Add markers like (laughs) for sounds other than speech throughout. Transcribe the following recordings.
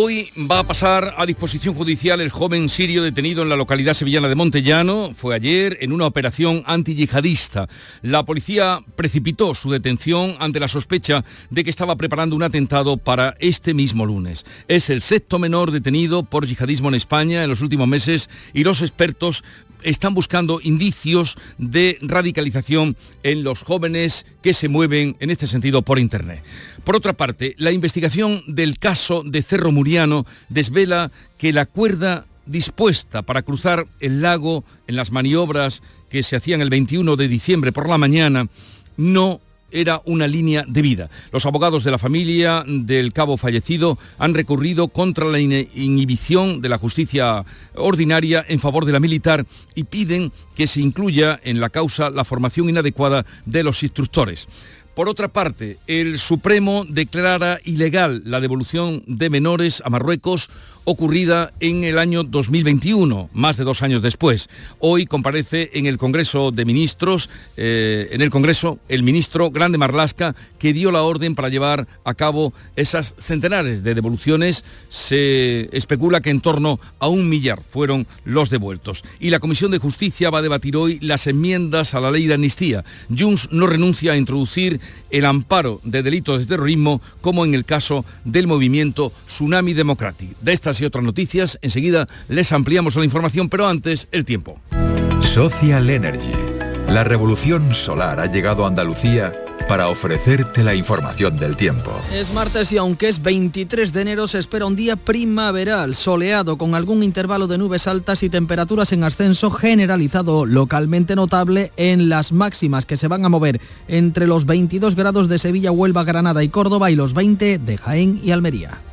Hoy va a pasar a disposición judicial el joven sirio detenido en la localidad sevillana de Montellano. Fue ayer en una operación antiyihadista. La policía precipitó su detención ante la sospecha de que estaba preparando un atentado para este mismo lunes. Es el sexto menor detenido por yihadismo en España en los últimos meses y los expertos están buscando indicios de radicalización en los jóvenes que se mueven en este sentido por Internet. Por otra parte, la investigación del caso de Cerro Muriano desvela que la cuerda dispuesta para cruzar el lago en las maniobras que se hacían el 21 de diciembre por la mañana no era una línea de vida. Los abogados de la familia del cabo fallecido han recurrido contra la inhibición de la justicia ordinaria en favor de la militar y piden que se incluya en la causa la formación inadecuada de los instructores. Por otra parte, el Supremo declara ilegal la devolución de menores a Marruecos ocurrida en el año 2021, más de dos años después. Hoy comparece en el Congreso de Ministros, eh, en el Congreso, el ministro Grande Marlasca, que dio la orden para llevar a cabo esas centenares de devoluciones. Se especula que en torno a un millar fueron los devueltos. Y la Comisión de Justicia va a debatir hoy las enmiendas a la ley de amnistía. Junts no renuncia a introducir el amparo de delitos de terrorismo como en el caso del movimiento Tsunami Democratic. De estas y otras noticias, enseguida les ampliamos la información, pero antes el tiempo. Social Energy. La revolución solar ha llegado a Andalucía para ofrecerte la información del tiempo. Es martes y aunque es 23 de enero se espera un día primaveral, soleado con algún intervalo de nubes altas y temperaturas en ascenso generalizado localmente notable en las máximas que se van a mover entre los 22 grados de Sevilla, Huelva, Granada y Córdoba y los 20 de Jaén y Almería.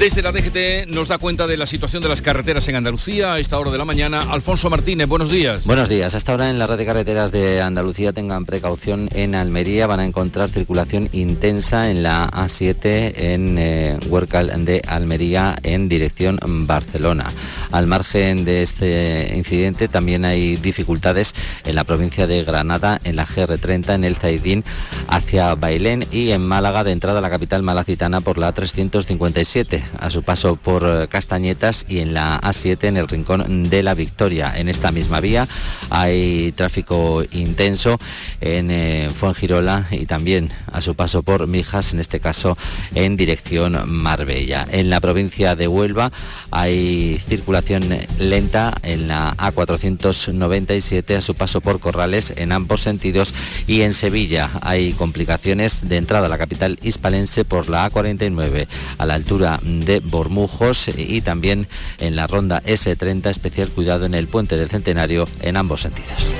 Desde la DGT nos da cuenta de la situación de las carreteras en Andalucía a esta hora de la mañana. Alfonso Martínez, buenos días. Buenos días. Hasta ahora en la red de carreteras de Andalucía tengan precaución en Almería. Van a encontrar circulación intensa en la A7 en eh, Huercal de Almería en dirección Barcelona. Al margen de este incidente también hay dificultades en la provincia de Granada, en la GR30, en el Zaidín hacia Bailén y en Málaga de entrada a la capital malacitana por la 357 a su paso por eh, Castañetas y en la A7 en el Rincón de la Victoria. En esta misma vía hay tráfico intenso en eh, Fuengirola y también a su paso por Mijas, en este caso en dirección Marbella. En la provincia de Huelva hay circulación lenta en la A497 a su paso por Corrales en ambos sentidos y en Sevilla hay complicaciones de entrada a la capital hispalense por la A49 a la altura Bormujos y también en la ronda S30 especial cuidado en el puente del Centenario en ambos sentidos.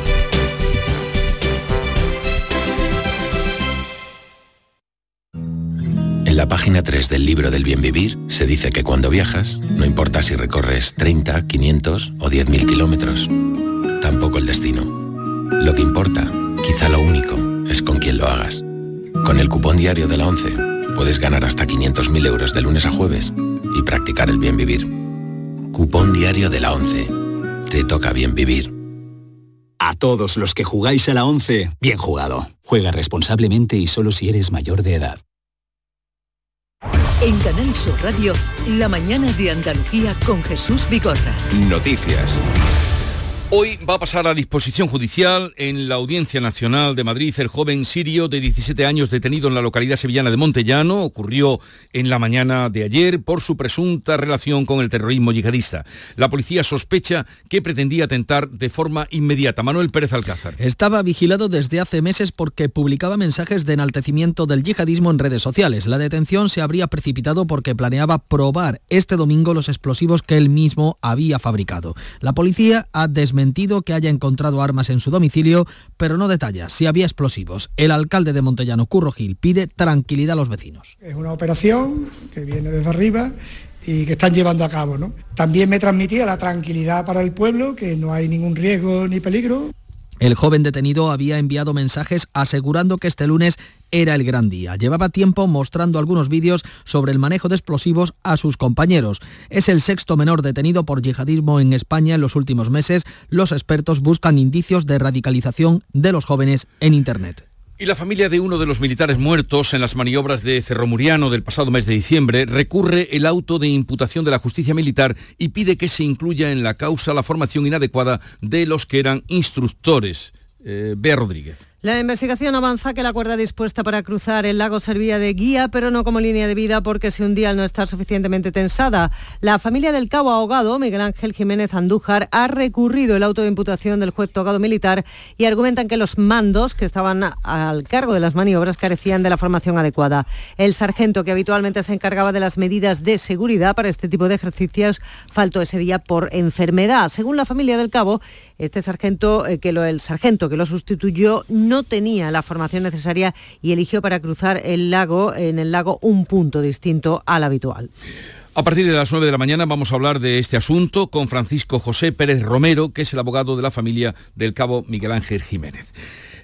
En la página 3 del libro del bien vivir se dice que cuando viajas, no importa si recorres 30, 500 o 10.000 kilómetros, tampoco el destino. Lo que importa, quizá lo único, es con quién lo hagas. Con el cupón diario de la 11 puedes ganar hasta 500.000 euros de lunes a jueves y practicar el bien vivir. Cupón diario de la 11. Te toca bien vivir. A todos los que jugáis a la 11, bien jugado. Juega responsablemente y solo si eres mayor de edad. En Canal Sur Radio, la mañana de Andalucía con Jesús Bigorra. Noticias. Hoy va a pasar a disposición judicial en la Audiencia Nacional de Madrid el joven sirio de 17 años detenido en la localidad sevillana de Montellano. Ocurrió en la mañana de ayer por su presunta relación con el terrorismo yihadista. La policía sospecha que pretendía atentar de forma inmediata. Manuel Pérez Alcázar. Estaba vigilado desde hace meses porque publicaba mensajes de enaltecimiento del yihadismo en redes sociales. La detención se habría precipitado porque planeaba probar este domingo los explosivos que él mismo había fabricado. La policía ha desmentido que haya encontrado armas en su domicilio, pero no detalla si había explosivos. El alcalde de Montellano, Curro Gil, pide tranquilidad a los vecinos. Es una operación que viene desde arriba y que están llevando a cabo. También me transmitía la tranquilidad para el pueblo, que no hay ningún riesgo ni peligro. El joven detenido había enviado mensajes asegurando que este lunes era el gran día. Llevaba tiempo mostrando algunos vídeos sobre el manejo de explosivos a sus compañeros. Es el sexto menor detenido por yihadismo en España en los últimos meses. Los expertos buscan indicios de radicalización de los jóvenes en Internet. Y la familia de uno de los militares muertos en las maniobras de Cerro Muriano del pasado mes de diciembre recurre el auto de imputación de la justicia militar y pide que se incluya en la causa la formación inadecuada de los que eran instructores. Eh, Bea Rodríguez. La investigación avanza que la cuerda dispuesta para cruzar el lago servía de guía, pero no como línea de vida porque se hundía al no estar suficientemente tensada. La familia del cabo ahogado, Miguel Ángel Jiménez Andújar, ha recurrido el auto de imputación del juez togado militar y argumentan que los mandos que estaban al cargo de las maniobras carecían de la formación adecuada. El sargento, que habitualmente se encargaba de las medidas de seguridad para este tipo de ejercicios, faltó ese día por enfermedad. Según la familia del cabo, este sargento, eh, que lo, el sargento que lo sustituyó, tenía la formación necesaria y eligió para cruzar el lago, en el lago, un punto distinto al habitual. A partir de las 9 de la mañana vamos a hablar de este asunto con Francisco José Pérez Romero, que es el abogado de la familia del cabo Miguel Ángel Jiménez.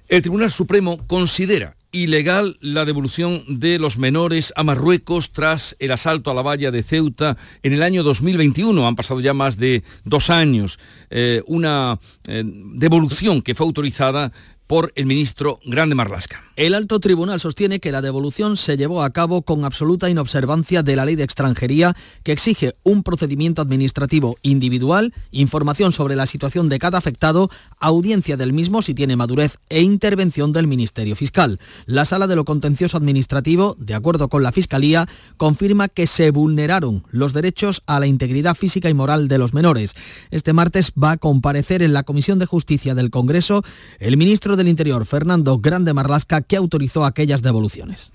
El Tribunal Supremo considera ilegal la devolución de los menores a Marruecos tras el asalto a la valla de Ceuta en el año 2021. Han pasado ya más de dos años. Eh, una eh, devolución que fue autorizada por el ministro Grande Marlasca. El alto tribunal sostiene que la devolución se llevó a cabo con absoluta inobservancia de la ley de extranjería que exige un procedimiento administrativo individual, información sobre la situación de cada afectado, audiencia del mismo si tiene madurez e intervención del Ministerio Fiscal. La Sala de lo Contencioso Administrativo, de acuerdo con la Fiscalía, confirma que se vulneraron los derechos a la integridad física y moral de los menores. Este martes va a comparecer en la Comisión de Justicia del Congreso el ministro del Interior, Fernando Grande Marlasca, que autorizó aquellas devoluciones.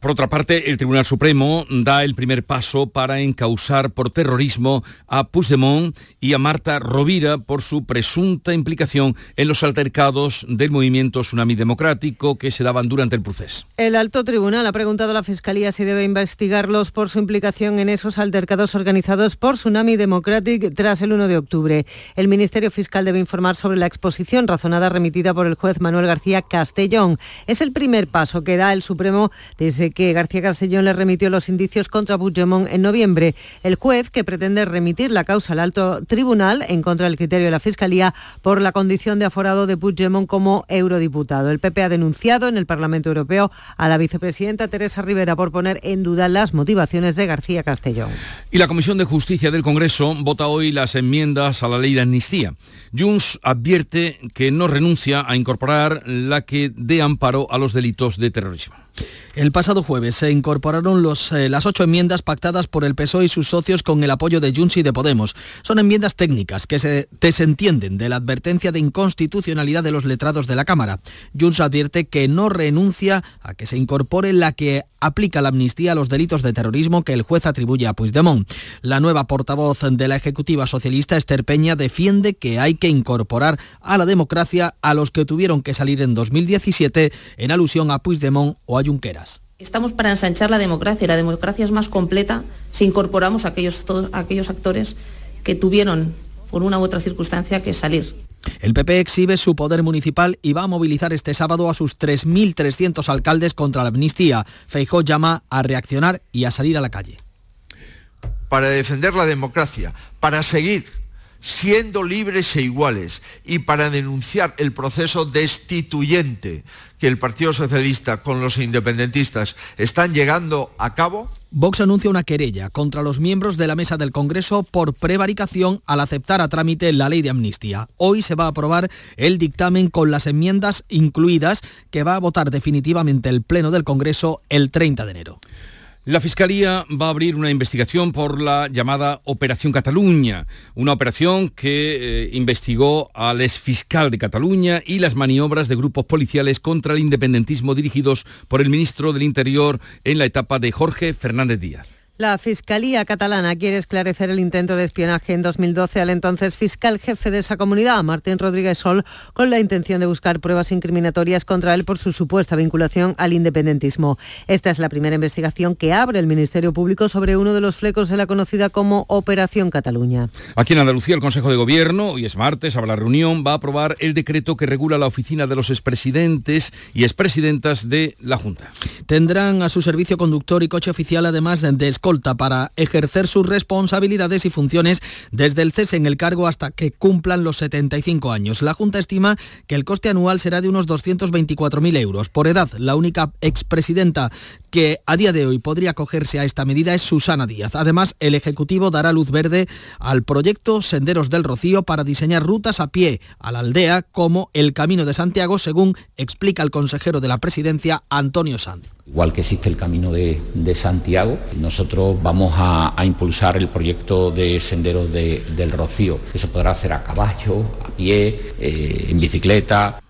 Por otra parte, el Tribunal Supremo da el primer paso para encausar por terrorismo a Puigdemont y a Marta Rovira por su presunta implicación en los altercados del movimiento Tsunami Democrático que se daban durante el proceso. El alto tribunal ha preguntado a la Fiscalía si debe investigarlos por su implicación en esos altercados organizados por Tsunami Democratic tras el 1 de octubre. El Ministerio Fiscal debe informar sobre la exposición razonada remitida por el juez Manuel García Castellón. Es el primer paso que da el Supremo desde que García Castellón le remitió los indicios contra Puigdemont en noviembre. El juez, que pretende remitir la causa al alto tribunal en contra del criterio de la Fiscalía por la condición de aforado de Puigdemont como eurodiputado. El PP ha denunciado en el Parlamento Europeo a la vicepresidenta Teresa Rivera por poner en duda las motivaciones de García Castellón. Y la Comisión de Justicia del Congreso vota hoy las enmiendas a la ley de amnistía. Junts advierte que no renuncia a incorporar la que dé amparo a los delitos de terrorismo. El pasado jueves se incorporaron eh, las ocho enmiendas pactadas por el PSOE y sus socios con el apoyo de Junts y de Podemos. Son enmiendas técnicas que se desentienden de la advertencia de inconstitucionalidad de los letrados de la Cámara. Junts advierte que no renuncia a que se incorpore la que aplica la amnistía a los delitos de terrorismo que el juez atribuye a Puigdemont. La nueva portavoz de la Ejecutiva Socialista, Esther Peña, defiende que hay que incorporar a la democracia a los que tuvieron que salir en 2017 en alusión a Puigdemont o a Junqueras. Estamos para ensanchar la democracia y la democracia es más completa si incorporamos a aquellos, aquellos actores que tuvieron, por una u otra circunstancia, que salir. El PP exhibe su poder municipal y va a movilizar este sábado a sus 3.300 alcaldes contra la amnistía. Feijó llama a reaccionar y a salir a la calle. Para defender la democracia, para seguir siendo libres e iguales, y para denunciar el proceso destituyente que el Partido Socialista con los independentistas están llegando a cabo? Vox anuncia una querella contra los miembros de la mesa del Congreso por prevaricación al aceptar a trámite la ley de amnistía. Hoy se va a aprobar el dictamen con las enmiendas incluidas que va a votar definitivamente el Pleno del Congreso el 30 de enero. La Fiscalía va a abrir una investigación por la llamada Operación Cataluña, una operación que eh, investigó al exfiscal de Cataluña y las maniobras de grupos policiales contra el independentismo dirigidos por el ministro del Interior en la etapa de Jorge Fernández Díaz. La Fiscalía catalana quiere esclarecer el intento de espionaje en 2012 al entonces fiscal jefe de esa comunidad, Martín Rodríguez Sol, con la intención de buscar pruebas incriminatorias contra él por su supuesta vinculación al independentismo. Esta es la primera investigación que abre el Ministerio Público sobre uno de los flecos de la conocida como Operación Cataluña. Aquí en Andalucía, el Consejo de Gobierno, hoy es martes, habrá reunión, va a aprobar el decreto que regula la oficina de los expresidentes y expresidentas de la Junta. Tendrán a su servicio conductor y coche oficial, además de para ejercer sus responsabilidades y funciones desde el cese en el cargo hasta que cumplan los 75 años. La Junta estima que el coste anual será de unos 224.000 euros. Por edad, la única expresidenta que a día de hoy podría acogerse a esta medida es Susana Díaz. Además, el Ejecutivo dará luz verde al proyecto Senderos del Rocío para diseñar rutas a pie a la aldea como el Camino de Santiago, según explica el consejero de la Presidencia, Antonio Sanz. Igual que existe el Camino de, Santiago, nosotros vamos a, impulsar el proyecto de senderos del Rocío, que se podrá hacer a caballo, a pie, eh, en bicicleta.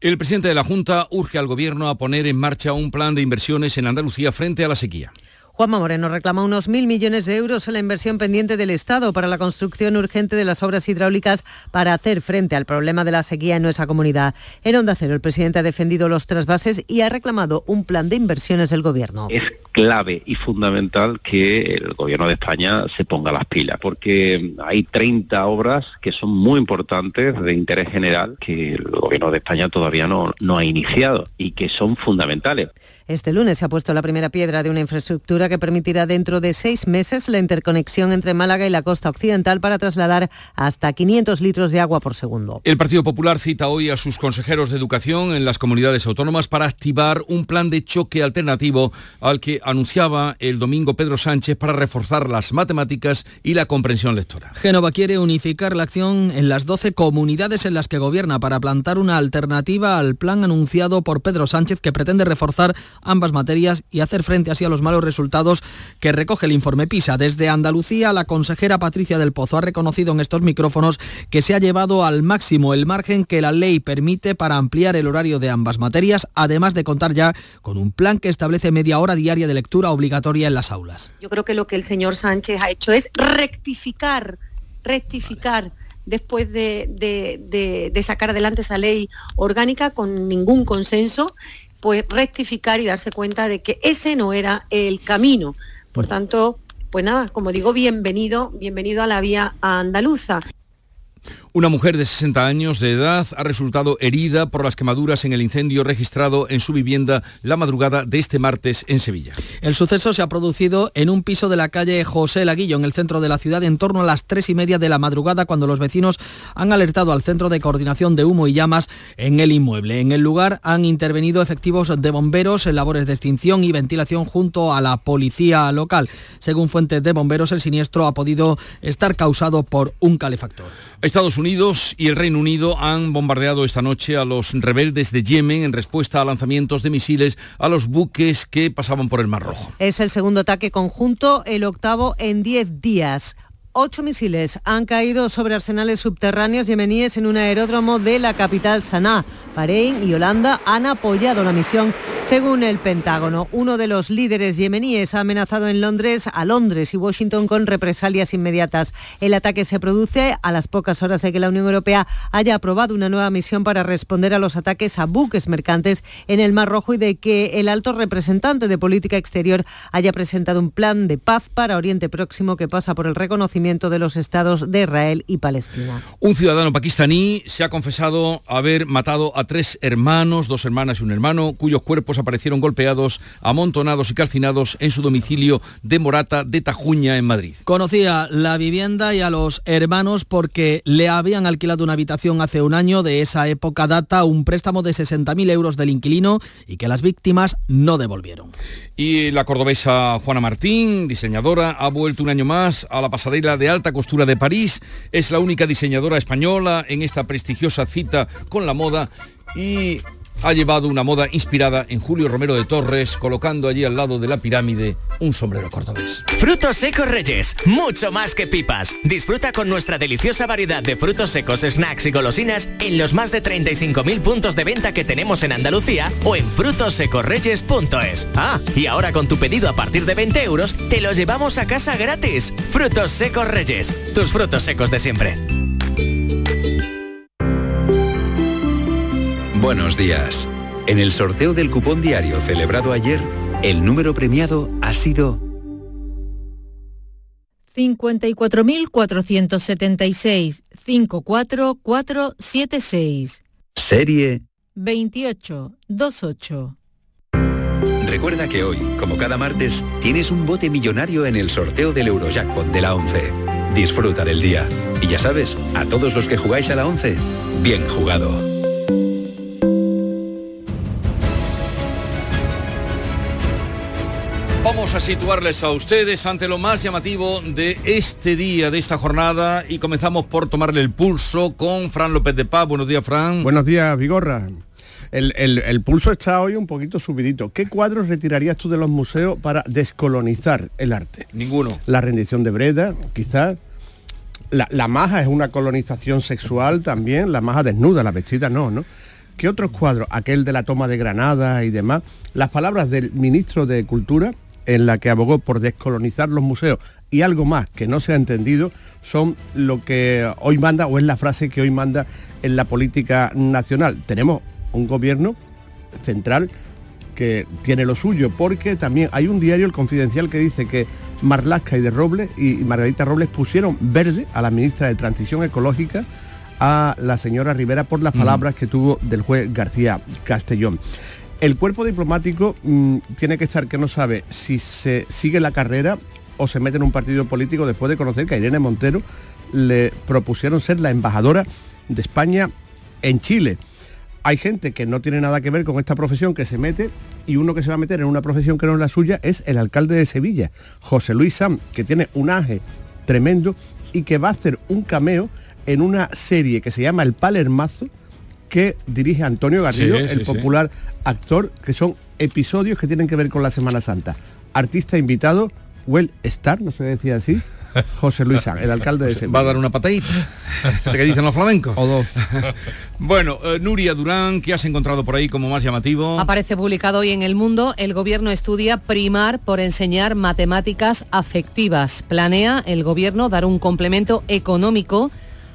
El presidente de la Junta urge al Gobierno a poner en marcha un plan de inversiones en Andalucía frente a la sequía. Juanma Moreno reclama unos mil millones de euros en la inversión pendiente del Estado para la construcción urgente de las obras hidráulicas para hacer frente al problema de la sequía en nuestra comunidad. En Onda Cero, el presidente ha defendido los trasvases y ha reclamado un plan de inversiones del Gobierno. Es clave y fundamental que el Gobierno de España se ponga las pilas, porque hay 30 obras que son muy importantes de interés general que el Gobierno de España todavía no, no ha iniciado y que son fundamentales. Este lunes se ha puesto la primera piedra de una infraestructura que permitirá dentro de seis meses la interconexión entre Málaga y la costa occidental para trasladar hasta 500 litros de agua por segundo. El Partido Popular cita hoy a sus consejeros de educación en las comunidades autónomas para activar un plan de choque alternativo al que anunciaba el domingo Pedro Sánchez para reforzar las matemáticas y la comprensión lectora. Génova quiere unificar la acción en las 12 comunidades en las que gobierna para plantar una alternativa al plan anunciado por Pedro Sánchez que pretende reforzar ambas materias y hacer frente así a los malos resultados que recoge el informe PISA. Desde Andalucía, la consejera Patricia del Pozo ha reconocido en estos micrófonos que se ha llevado al máximo el margen que la ley permite para ampliar el horario de ambas materias, además de contar ya con un plan que establece media hora diaria de lectura obligatoria en las aulas. Yo creo que lo que el señor Sánchez ha hecho es rectificar, rectificar. después de, sacar adelante esa ley orgánica con ningún consenso pues rectificar y darse cuenta de que ese no era el camino. Por tanto, pues nada, como digo, bienvenido, bienvenido a la vía andaluza. Una mujer de 60 años de edad ha resultado herida por las quemaduras en el incendio registrado en su vivienda la madrugada de este martes en Sevilla. El suceso se ha producido en un piso de la calle José Laguillo, en el centro de la ciudad, en torno a las tres y media de la madrugada, cuando los vecinos han alertado al Centro de Coordinación de Humo y Llamas en el inmueble. En el lugar han intervenido efectivos de bomberos en labores de extinción y ventilación junto a la policía local. Según fuentes de bomberos, el siniestro ha podido estar causado por un calefactor. Estados Unidos y el Reino Unido han bombardeado esta noche a los rebeldes de Yemen en respuesta a lanzamientos de misiles a los buques que pasaban por el Mar Rojo. Es el segundo ataque conjunto, el octavo en 10 días. Ocho misiles han caído sobre arsenales subterráneos yemeníes en un aeródromo de la capital Sanaa. Bahrein y Holanda han apoyado la misión, según el Pentágono. Uno de los líderes yemeníes ha amenazado en Londres a Londres y Washington con represalias inmediatas. El ataque se produce a las pocas horas de que la Unión Europea haya aprobado una nueva misión para responder a los ataques a buques mercantes en el Mar Rojo y de que el alto representante de política exterior haya presentado un plan de paz para Oriente Próximo que pasa por el reconocimiento de los estados de Israel y Palestina. Un ciudadano pakistaní se ha confesado haber matado a tres hermanos, dos hermanas y un hermano, cuyos cuerpos aparecieron golpeados, amontonados y calcinados en su domicilio de Morata de Tajuña, en Madrid. Conocía la vivienda y a los hermanos porque le habían alquilado una habitación hace un año. De esa época data un préstamo de 60.000 euros del inquilino y que las víctimas no devolvieron. Y la cordobesa Juana Martín, diseñadora, ha vuelto un año más a la pasarela de alta costura de París. Es la única diseñadora española en esta prestigiosa cita con la moda y ha llevado una moda inspirada en Julio Romero de Torres, colocando allí al lado de la pirámide un sombrero cordobés. Frutos secos Reyes, mucho más que pipas. Disfruta con nuestra deliciosa variedad de frutos secos, snacks y golosinas en los más de 35.000 puntos de venta que tenemos en Andalucía o en frutosecorreyes.es. Ah, y ahora con tu pedido a partir de 20 euros, te los llevamos a casa gratis. Frutos secos Reyes, tus frutos secos de siempre. Buenos días. En el sorteo del cupón diario celebrado ayer, el número premiado ha sido 54.476 54476. serie. 2828. Recuerda que hoy, como cada martes, tienes un bote millonario en el sorteo del Eurojackpot de la 11. Disfruta del día. Y ya sabes, a todos los que jugáis a la 11, bien jugado. Vamos a situarles a ustedes ante lo más llamativo de este día, de esta jornada, y comenzamos por tomarle el pulso con Fran López de Paz. Buenos días, Fran. Buenos días, Vigorra. El, el- el pulso está hoy un poquito subidito. ¿Qué cuadros retirarías tú de los museos para descolonizar el arte? Ninguno. La rendición de Breda, quizás. La, la maja es una colonización sexual también, la maja desnuda, la vestida no, ¿no? ¿Qué otros cuadros? Aquel de la toma de Granada y demás. Las palabras del ministro de Cultura, en la que abogó por descolonizar los museos y algo más que no se ha entendido, son lo que hoy manda, o es la frase que hoy manda en la política nacional. Tenemos un gobierno central que tiene lo suyo, porque también hay un diario, el Confidencial, que dice que Marlasca y de Robles y Margarita Robles pusieron verde a la ministra de Transición Ecológica, a la señora Rivera, por las Mm. palabras que tuvo del juez García Castellón. El cuerpo diplomático mm, tiene que estar que no sabe si se sigue la carrera o se mete en un partido político después de conocer que a Irene Montero le propusieron ser la embajadora de España en Chile hay gente que no tiene nada que ver con esta profesión que se mete y uno que se va a meter en una profesión que no es la suya es el alcalde de Sevilla, José Luis Sam, que tiene un aje tremendo y que va a hacer un cameo en una serie que se llama El Palermazo que dirige Antonio Garrido, Sí, sí, el sí. Actor, que son episodios que tienen que ver con la Semana Santa. Artista invitado, Well Star, no se decía así, (laughs) José Luis el alcalde de Sevilla. ¿Va a dar una patadita? ¿Este que dicen los flamencos? O dos. (laughs) bueno, eh, Nuria Durán, ¿qué has encontrado por ahí como más llamativo? Aparece publicado hoy en El Mundo, el gobierno estudia primar por enseñar matemáticas afectivas. Planea el gobierno dar un complemento económico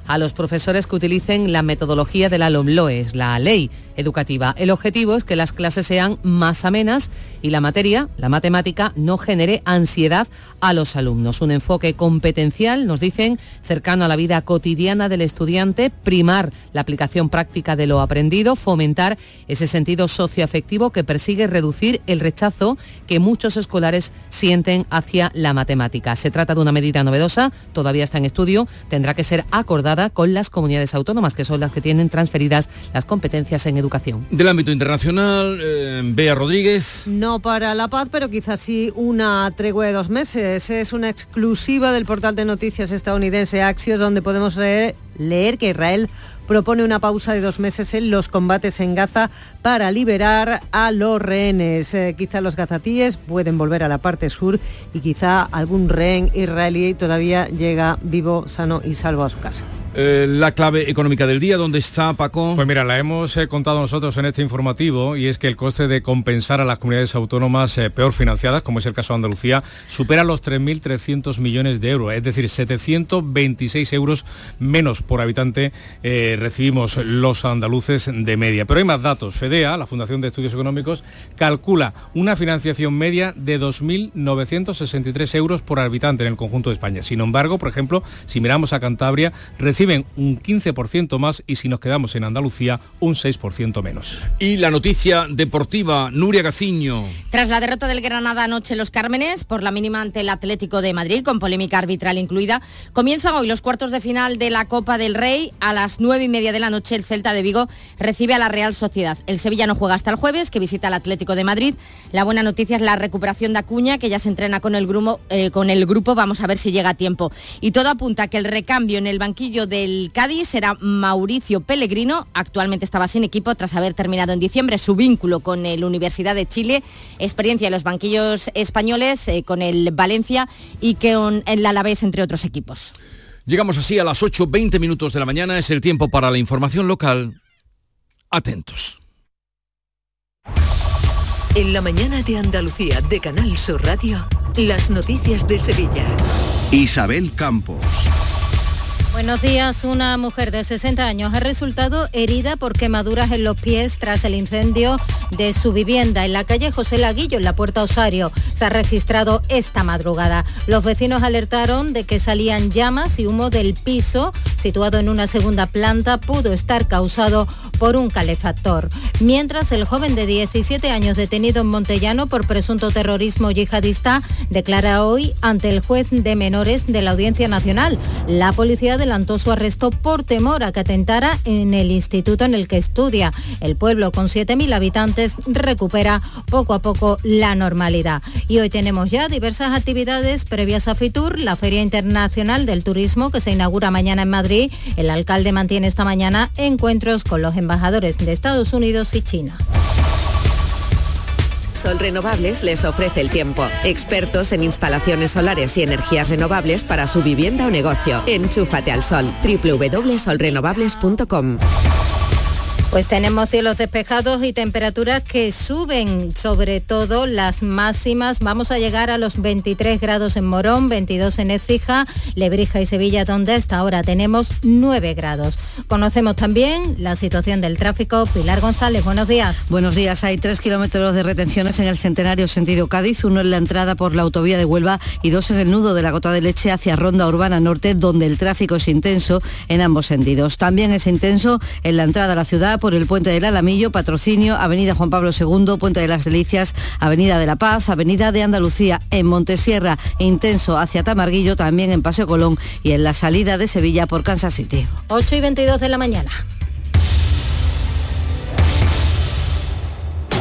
a los profesores que utilicen la metodología de la LOMLOES, la ley educativa. El objetivo es que las clases sean más amenas y la materia, la matemática, no genere ansiedad a los alumnos. Un enfoque competencial, nos dicen, cercano a la vida cotidiana del estudiante, primar la aplicación práctica de lo aprendido, fomentar ese sentido socioafectivo que persigue reducir el rechazo que muchos escolares sienten hacia la matemática. Se trata de una medida novedosa, todavía está en estudio, tendrá que ser acordada con las comunidades autónomas, que son las que tienen transferidas las competencias en educación. Del ámbito internacional, eh, Bea Rodríguez. No para la paz, pero quizás sí una tregua de dos meses. Es una exclusiva del portal de noticias estadounidense Axios, donde podemos leer, leer que Israel propone una pausa de dos meses en los combates en Gaza para liberar a los rehenes. Eh, quizá los gazatíes pueden volver a la parte sur y quizá algún rehén israelí todavía llega vivo, sano y salvo a su casa. Eh, la clave económica del día, ¿dónde está Paco? Pues mira, la hemos eh, contado nosotros en este informativo y es que el coste de compensar a las comunidades autónomas eh, peor financiadas, como es el caso de Andalucía, supera los 3.300 millones de euros, es decir, 726 euros menos por habitante recibimos los andaluces de media. Pero hay más datos. FEDEA, la Fundación de Estudios Económicos, calcula una financiación media de 2.963 euros por habitante en el conjunto de España. Sin embargo, por ejemplo, si miramos a Cantabria, recibe reciben un 15% más y si nos quedamos en Andalucía, un 6% menos. Y la noticia deportiva, Nuria Gaciño. Tras la derrota del Granada anoche en Los Cármenes, por la mínima ante el Atlético de Madrid, con polémica arbitral incluida, comienzan hoy los cuartos de final de la Copa del Rey. A las nueve y media de la noche, el Celta de Vigo recibe a la Real Sociedad. El Sevilla no juega hasta el jueves, que visita al Atlético de Madrid. La buena noticia es la recuperación de Acuña, que ya se entrena con el grupo, eh, con el grupo. Vamos a ver si llega a tiempo. Y todo apunta a que el recambio en el banquillo del Cádiz será Mauricio Pellegrino. Actualmente estaba sin equipo tras haber terminado en diciembre su vínculo con el Universidad de Chile. Experiencia en los banquillos españoles eh, con el Valencia y con el Alavés, entre otros equipos. Llegamos así a las 8.20 minutos de la mañana. Es el tiempo para la información local. Atentos. En la mañana de Andalucía de Canal Sur Radio, las noticias de Sevilla. Isabel Campos. Buenos días. Una mujer de 60 años ha resultado herida por quemaduras en los pies tras el incendio de su vivienda en la calle José Laguillo, en la Puerta Osario. Se ha registrado esta madrugada. Los vecinos alertaron de que salían llamas y humo del piso, situado en una segunda planta, pudo estar causado por un calefactor. Mientras el joven de 17 años detenido en Montellano por presunto terrorismo yihadista declara hoy ante el juez de menores de la Audiencia Nacional. La policía adelantó su arresto por temor a que atentara en el instituto en el que estudia. El pueblo con 7.000 habitantes recupera poco a poco la normalidad. Y hoy tenemos ya diversas actividades previas a FITUR, la Feria Internacional del Turismo que se inaugura mañana en Madrid. El alcalde mantiene esta mañana encuentros con los embajadores de Estados Unidos y China. Sol Renovables les ofrece el tiempo. Expertos en instalaciones solares y energías renovables para su vivienda o negocio. Enchúfate al sol. www.solrenovables.com pues tenemos cielos despejados y temperaturas que suben, sobre todo las máximas. Vamos a llegar a los 23 grados en Morón, 22 en Ecija, Lebrija y Sevilla, donde hasta ahora tenemos 9 grados. Conocemos también la situación del tráfico. Pilar González, buenos días. Buenos días. Hay 3 kilómetros de retenciones en el Centenario sentido Cádiz, uno en la entrada por la autovía de Huelva y dos en el nudo de la Gota de Leche hacia Ronda Urbana Norte, donde el tráfico es intenso en ambos sentidos. También es intenso en la entrada a la ciudad por el Puente del Alamillo, Patrocinio, Avenida Juan Pablo II, Puente de las Delicias, Avenida de la Paz, Avenida de Andalucía, en Montesierra, intenso hacia Tamarguillo, también en Paseo Colón y en la salida de Sevilla por Kansas City. 8 y 22 de la mañana.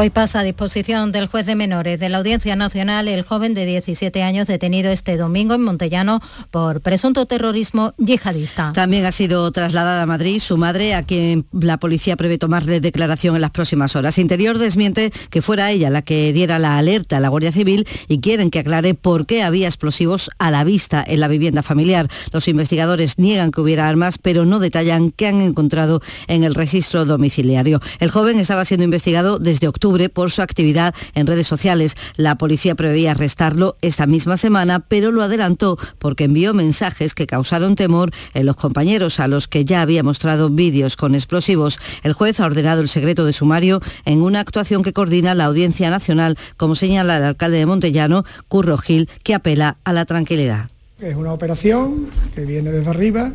Hoy pasa a disposición del juez de menores de la Audiencia Nacional el joven de 17 años detenido este domingo en Montellano por presunto terrorismo yihadista. También ha sido trasladada a Madrid su madre, a quien la policía prevé tomarle declaración en las próximas horas. Interior desmiente que fuera ella la que diera la alerta a la Guardia Civil y quieren que aclare por qué había explosivos a la vista en la vivienda familiar. Los investigadores niegan que hubiera armas, pero no detallan qué han encontrado en el registro domiciliario. El joven estaba siendo investigado desde octubre por su actividad en redes sociales. La policía preveía arrestarlo esta misma semana, pero lo adelantó porque envió mensajes que causaron temor en los compañeros a los que ya había mostrado vídeos con explosivos. El juez ha ordenado el secreto de sumario en una actuación que coordina la Audiencia Nacional, como señala el alcalde de Montellano, Curro Gil, que apela a la tranquilidad. Es una operación que viene desde arriba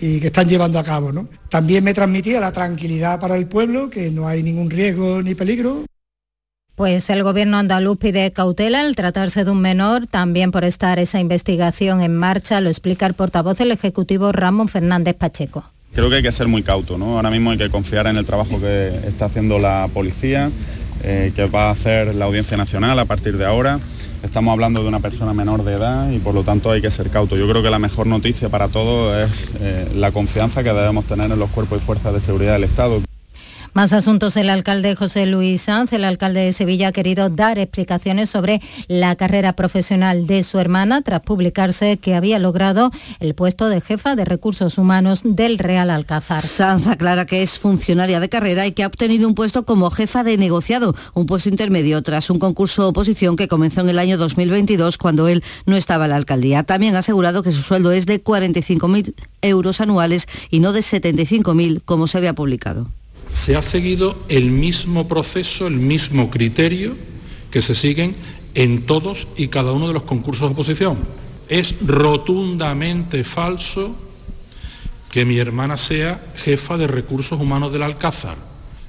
y que están llevando a cabo. ¿no? También me transmitía la tranquilidad para el pueblo, que no hay ningún riesgo ni peligro. Pues el gobierno andaluz pide cautela al tratarse de un menor, también por estar esa investigación en marcha, lo explica el portavoz del Ejecutivo Ramón Fernández Pacheco. Creo que hay que ser muy cauto, ¿no? Ahora mismo hay que confiar en el trabajo que está haciendo la policía, eh, que va a hacer la Audiencia Nacional a partir de ahora. Estamos hablando de una persona menor de edad y por lo tanto hay que ser cauto. Yo creo que la mejor noticia para todos es eh, la confianza que debemos tener en los cuerpos y fuerzas de seguridad del Estado. Más asuntos. El alcalde José Luis Sanz, el alcalde de Sevilla, ha querido dar explicaciones sobre la carrera profesional de su hermana tras publicarse que había logrado el puesto de jefa de recursos humanos del Real Alcázar. Sanz aclara que es funcionaria de carrera y que ha obtenido un puesto como jefa de negociado, un puesto intermedio tras un concurso oposición que comenzó en el año 2022 cuando él no estaba en la alcaldía. También ha asegurado que su sueldo es de 45.000 euros anuales y no de 75.000 como se había publicado se ha seguido el mismo proceso, el mismo criterio que se siguen en todos y cada uno de los concursos de oposición. Es rotundamente falso que mi hermana sea jefa de recursos humanos del Alcázar.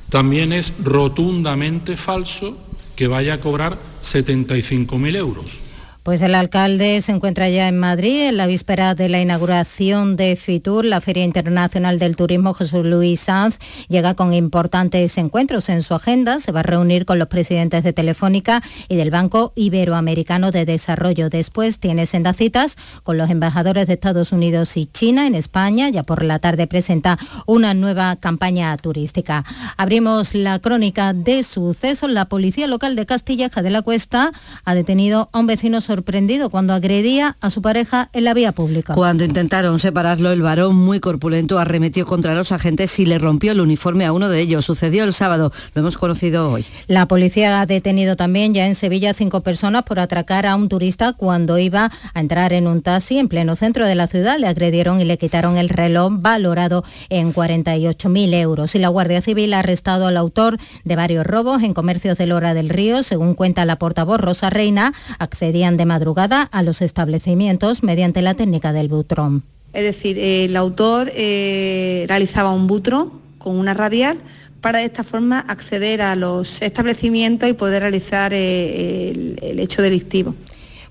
También es rotundamente falso que vaya a cobrar 75.000 euros. Pues el alcalde se encuentra ya en Madrid en la víspera de la inauguración de FITUR, la Feria Internacional del Turismo. Jesús Luis Sanz llega con importantes encuentros en su agenda. Se va a reunir con los presidentes de Telefónica y del Banco Iberoamericano de Desarrollo. Después tiene sendas citas con los embajadores de Estados Unidos y China en España. Ya por la tarde presenta una nueva campaña turística. Abrimos la crónica de sucesos. La policía local de Castilleja de la Cuesta ha detenido a un vecino sorprendido cuando agredía a su pareja en la vía pública. Cuando intentaron separarlo, el varón muy corpulento arremetió contra los agentes y le rompió el uniforme a uno de ellos. Sucedió el sábado, lo hemos conocido hoy. La policía ha detenido también ya en Sevilla cinco personas por atracar a un turista cuando iba a entrar en un taxi en pleno centro de la ciudad. Le agredieron y le quitaron el reloj valorado en 48.000 euros. Y la Guardia Civil ha arrestado al autor de varios robos en comercios de Lora del Río. Según cuenta la portavoz Rosa Reina, accedían de madrugada a los establecimientos mediante la técnica del butrón. Es decir, el autor eh, realizaba un butro con una radial para de esta forma acceder a los establecimientos y poder realizar eh, el hecho delictivo.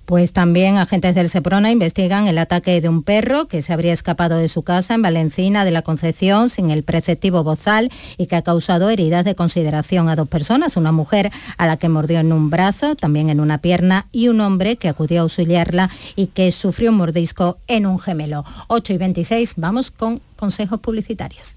Pues también agentes del Seprona investigan el ataque de un perro que se habría escapado de su casa en Valencina de la Concepción sin el preceptivo bozal y que ha causado heridas de consideración a dos personas, una mujer a la que mordió en un brazo, también en una pierna y un hombre que acudió a auxiliarla y que sufrió un mordisco en un gemelo. 8 y 26, vamos con consejos publicitarios.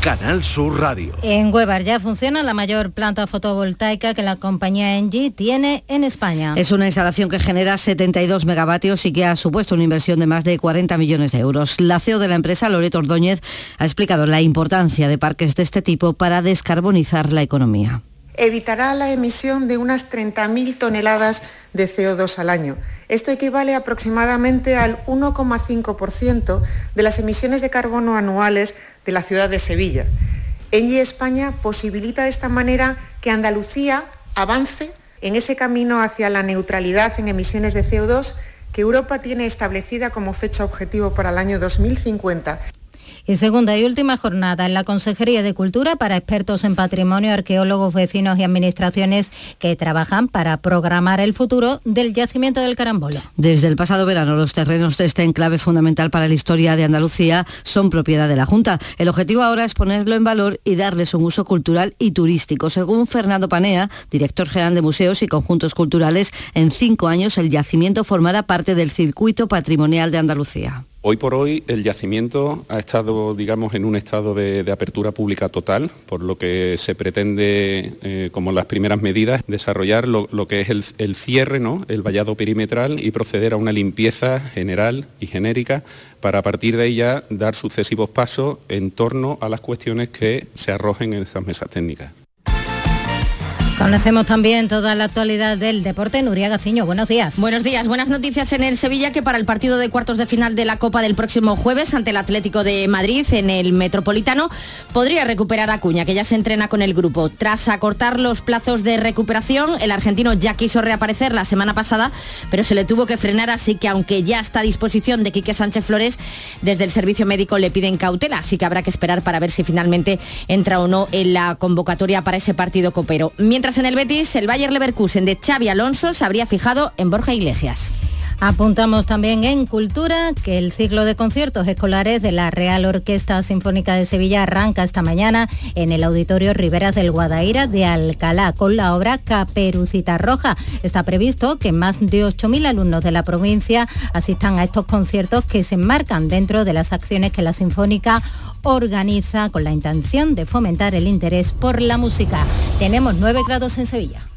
Canal Sur Radio. En Huevar ya funciona la mayor planta fotovoltaica que la compañía Engie tiene en España. Es una instalación que genera 72 megavatios y que ha supuesto una inversión de más de 40 millones de euros. La CEO de la empresa, Loreto Ordóñez, ha explicado la importancia de parques de este tipo para descarbonizar la economía evitará la emisión de unas 30.000 toneladas de CO2 al año. Esto equivale aproximadamente al 1,5% de las emisiones de carbono anuales de la ciudad de Sevilla. Engie España posibilita de esta manera que Andalucía avance en ese camino hacia la neutralidad en emisiones de CO2 que Europa tiene establecida como fecha objetivo para el año 2050 y segunda y última jornada en la Consejería de Cultura para expertos en patrimonio, arqueólogos, vecinos y administraciones que trabajan para programar el futuro del yacimiento del Carambola. Desde el pasado verano los terrenos de este enclave fundamental para la historia de Andalucía son propiedad de la Junta. El objetivo ahora es ponerlo en valor y darles un uso cultural y turístico. Según Fernando Panea, director general de museos y conjuntos culturales, en cinco años el yacimiento formará parte del circuito patrimonial de Andalucía. Hoy por hoy el yacimiento ha estado, digamos, en un estado de, apertura pública total, por lo que se pretende, eh, como las primeras medidas, desarrollar lo, que es el, cierre, ¿no? el vallado perimetral y proceder a una limpieza general y genérica para a partir de ella dar sucesivos pasos en torno a las cuestiones que se arrojen en estas mesas técnicas. Conocemos también toda la actualidad del deporte. Nuria Gaciño, buenos días. Buenos días, buenas noticias en el Sevilla que para el partido de cuartos de final de la Copa del próximo jueves ante el Atlético de Madrid en el Metropolitano podría recuperar a Cuña, que ya se entrena con el grupo. Tras acortar los plazos de recuperación, el argentino ya quiso reaparecer la semana pasada, pero se le tuvo que frenar, así que aunque ya está a disposición de Quique Sánchez Flores, desde el servicio médico le piden cautela, así que habrá que esperar para ver si finalmente entra o no en la convocatoria para ese partido copero. Mientras en el Betis, el Bayer Leverkusen de Xavi Alonso se habría fijado en Borja Iglesias. Apuntamos también en Cultura que el ciclo de conciertos escolares de la Real Orquesta Sinfónica de Sevilla arranca esta mañana en el Auditorio Riveras del Guadaira de Alcalá con la obra Caperucita Roja. Está previsto que más de 8.000 alumnos de la provincia asistan a estos conciertos que se enmarcan dentro de las acciones que la Sinfónica organiza con la intención de fomentar el interés por la música. Tenemos 9 grados en Sevilla.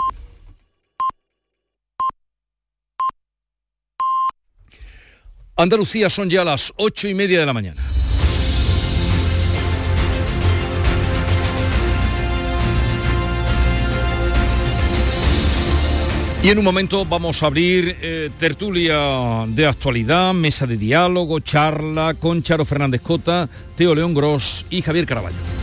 Andalucía son ya las ocho y media de la mañana. Y en un momento vamos a abrir eh, tertulia de actualidad, mesa de diálogo, charla con Charo Fernández Cota, Teo León Gross y Javier Caraballo.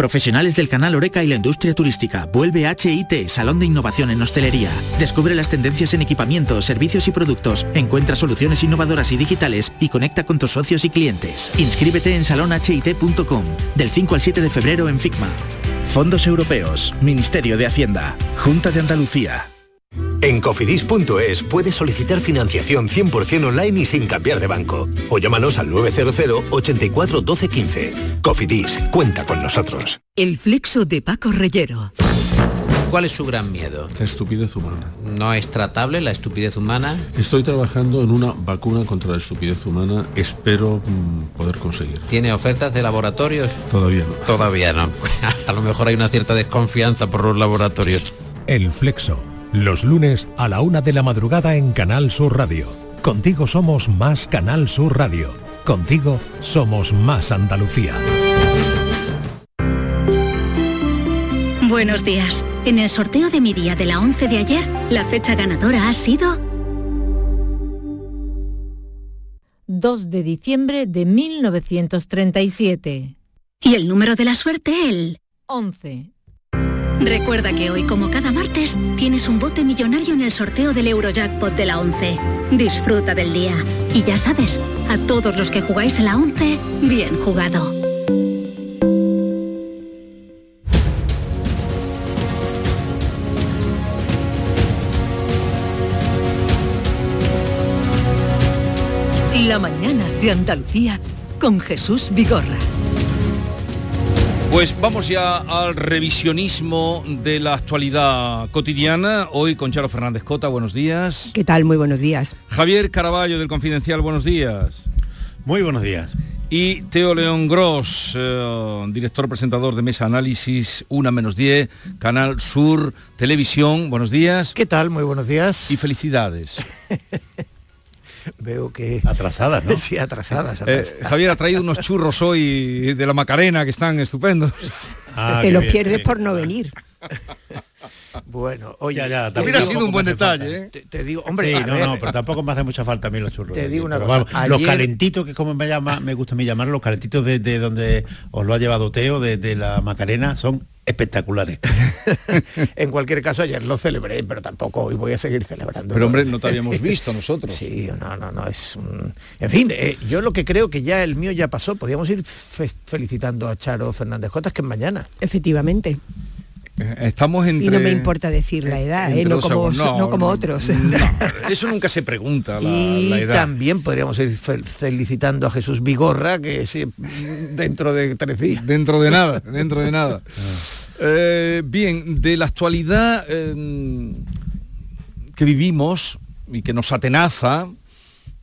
Profesionales del canal Oreca y la industria turística. Vuelve HIT, Salón de Innovación en Hostelería. Descubre las tendencias en equipamientos, servicios y productos. Encuentra soluciones innovadoras y digitales y conecta con tus socios y clientes. Inscríbete en salonhit.com del 5 al 7 de febrero en FICMA. Fondos Europeos, Ministerio de Hacienda, Junta de Andalucía. En cofidis.es puedes solicitar financiación 100% online y sin cambiar de banco. O llámanos al 900 84 12 15. Cofidis, cuenta con nosotros. El flexo de Paco Reyero. ¿Cuál es su gran miedo? La estupidez humana. ¿No es tratable la estupidez humana? Estoy trabajando en una vacuna contra la estupidez humana. Espero mm, poder conseguir. ¿Tiene ofertas de laboratorios? Todavía no. Todavía no. (laughs) A lo mejor hay una cierta desconfianza por los laboratorios. El Flexo. Los lunes a la una de la madrugada en Canal Sur Radio. Contigo somos más Canal Sur Radio. Contigo somos más Andalucía. Buenos días. En el sorteo de mi día de la 11 de ayer, la fecha ganadora ha sido 2 de diciembre de 1937. y el número de la suerte el 11. Recuerda que hoy, como cada martes, tienes un bote millonario en el sorteo del Eurojackpot de la 11. Disfruta del día. Y ya sabes, a todos los que jugáis en la 11, bien jugado. La mañana de Andalucía con Jesús Vigorra. Pues vamos ya al revisionismo de la actualidad cotidiana. Hoy con Charo Fernández Cota, buenos días. ¿Qué tal? Muy buenos días. Javier Caraballo del Confidencial, buenos días. Muy buenos días. Y Teo León Gross, eh, director presentador de Mesa Análisis, una menos 10, Canal Sur Televisión, buenos días. ¿Qué tal? Muy buenos días. Y felicidades. (laughs) Veo que... Atrasadas, ¿no? (laughs) Sí, atrasadas. Eh, atrasadas. Javier ha traído unos churros hoy de la Macarena que están estupendos. Ah, te los bien, pierdes por no venir. (laughs) bueno, oye, Ya, ya, tampoco- Hubiera sido un buen detalle. ¿eh? Te, te digo, hombre, sí, no, ver, no, pero tampoco me hace mucha falta a mí los churros. Te digo una Pero cosa, vamos, Los calentitos, que como me llama, me gusta a mí llamar, los calentitos de, de donde os lo ha llevado Teo, de, de la Macarena, son espectaculares. (laughs) en cualquier caso, ayer lo celebré, pero tampoco hoy voy a seguir celebrando. Pero hombre, no te (laughs) habíamos visto nosotros. Sí, no, no, no, es un... En fin, eh, yo lo que creo que ya el mío ya pasó, podríamos ir fe- felicitando a Charo Fernández Cotas, que es mañana. Efectivamente. Eh, Estamos entre... Y no me importa decir la edad, ¿eh? no, como, no como otros. no, (laughs) eso nunca se pregunta, la, y la edad. también podríamos ir fel- felicitando a Jesús Vigorra, que sí, dentro de tres días. Dentro de nada, dentro de nada. (laughs) Eh, bien, de la actualidad eh, que vivimos y que nos atenaza,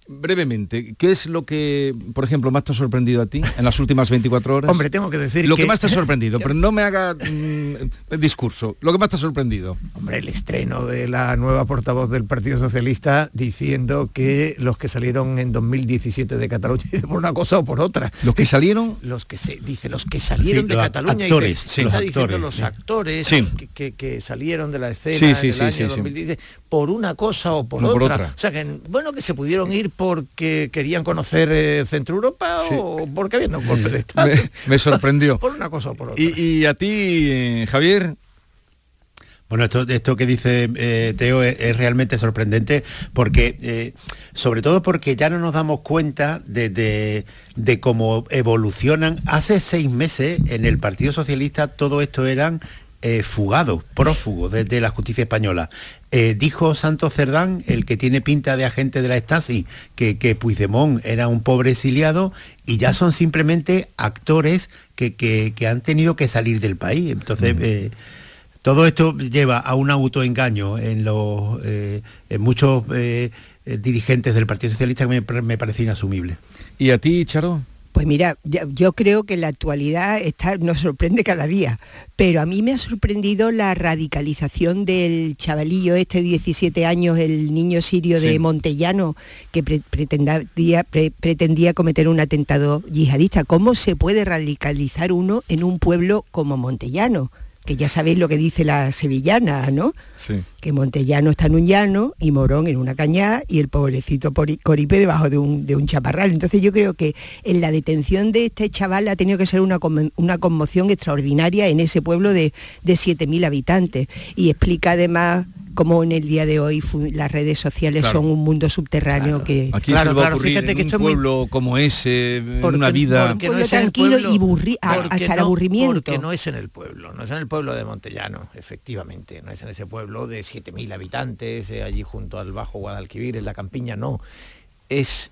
brevemente, ¿qué es lo que, por ejemplo, más te ha sorprendido a ti en las últimas 24 horas? Hombre, tengo que decir Lo que- que más te ha sorprendido, (laughs) pero no me haga mm, el discurso. Lo que más te ha sorprendido. Hombre, el estreno de la nueva portavoz del Partido Socialista diciendo que los que salieron en 2017 de Cataluña, (laughs) por una cosa o por otra. Los que salieron, Los que se dice, los que salieron Sí, de los Cataluña, y actores, que sí, está los diciendo actores, los sí. actores Sí. que, que- que salieron de la escena Sí, sí, en el sí, año sí, sí. 2017 por una cosa o por, No, por otra. otra. O sea que bueno que se pudieron ir porque querían conocer eh, Centro Europa Sí. o porque había un golpe de (laughs) Estado. me, me sorprendió. (laughs) por una cosa o por otra. Y, y a ti, Javier, Bueno, esto, esto que dice eh, Teo es, es realmente sorprendente porque, eh, sobre todo porque ya no nos damos cuenta de, de- de cómo evolucionan. Hace seis meses en el Partido Socialista todo esto eran eh, fugados, prófugos de, de la justicia española. Eh, dijo Santos Cerdán, el que tiene pinta de agente de la Stasi, que, que Puigdemont era un pobre exiliado y ya son simplemente actores que, que- que han tenido que salir del país. Entonces, eh, todo esto lleva a un autoengaño en, los, eh, en muchos dirigentes del Partido Socialista que me, me parece inasumible. ¿y a ti, Charo? Pues mira, yo creo que la actualidad está, nos sorprende cada día, pero a mí me ha sorprendido la radicalización del chavalillo este de 17 años, el niño sirio de. Montellano, que pre- pretendía, pre- pretendía cometer un atentado yihadista. ¿Cómo se puede radicalizar uno en un pueblo como Montellano? Que ya sabéis lo que dice la sevillana, ¿no? Sí. que Montellano está en un llano y Morón en una cañada y el pobrecito Coripe debajo de un, de un chaparral. Entonces yo creo que en la detención de este chaval ha tenido que ser una, conmo- una conmoción extraordinaria en ese pueblo de, de 7.000 habitantes y explica además cómo en el día de hoy las redes sociales Claro. son un mundo subterráneo que... Aquí Claro, se va a claro, ocurrir fíjate en que un esto es muy- pueblo como ese, Porque- una vida... porque es tranquilo pueblo- y burri- hasta el no- aburrimiento. Porque no es en el pueblo, no es en el pueblo de Montellano, efectivamente, no es en ese pueblo de 7.000 habitantes, eh, allí junto al Bajo Guadalquivir, en la campiña, no. Es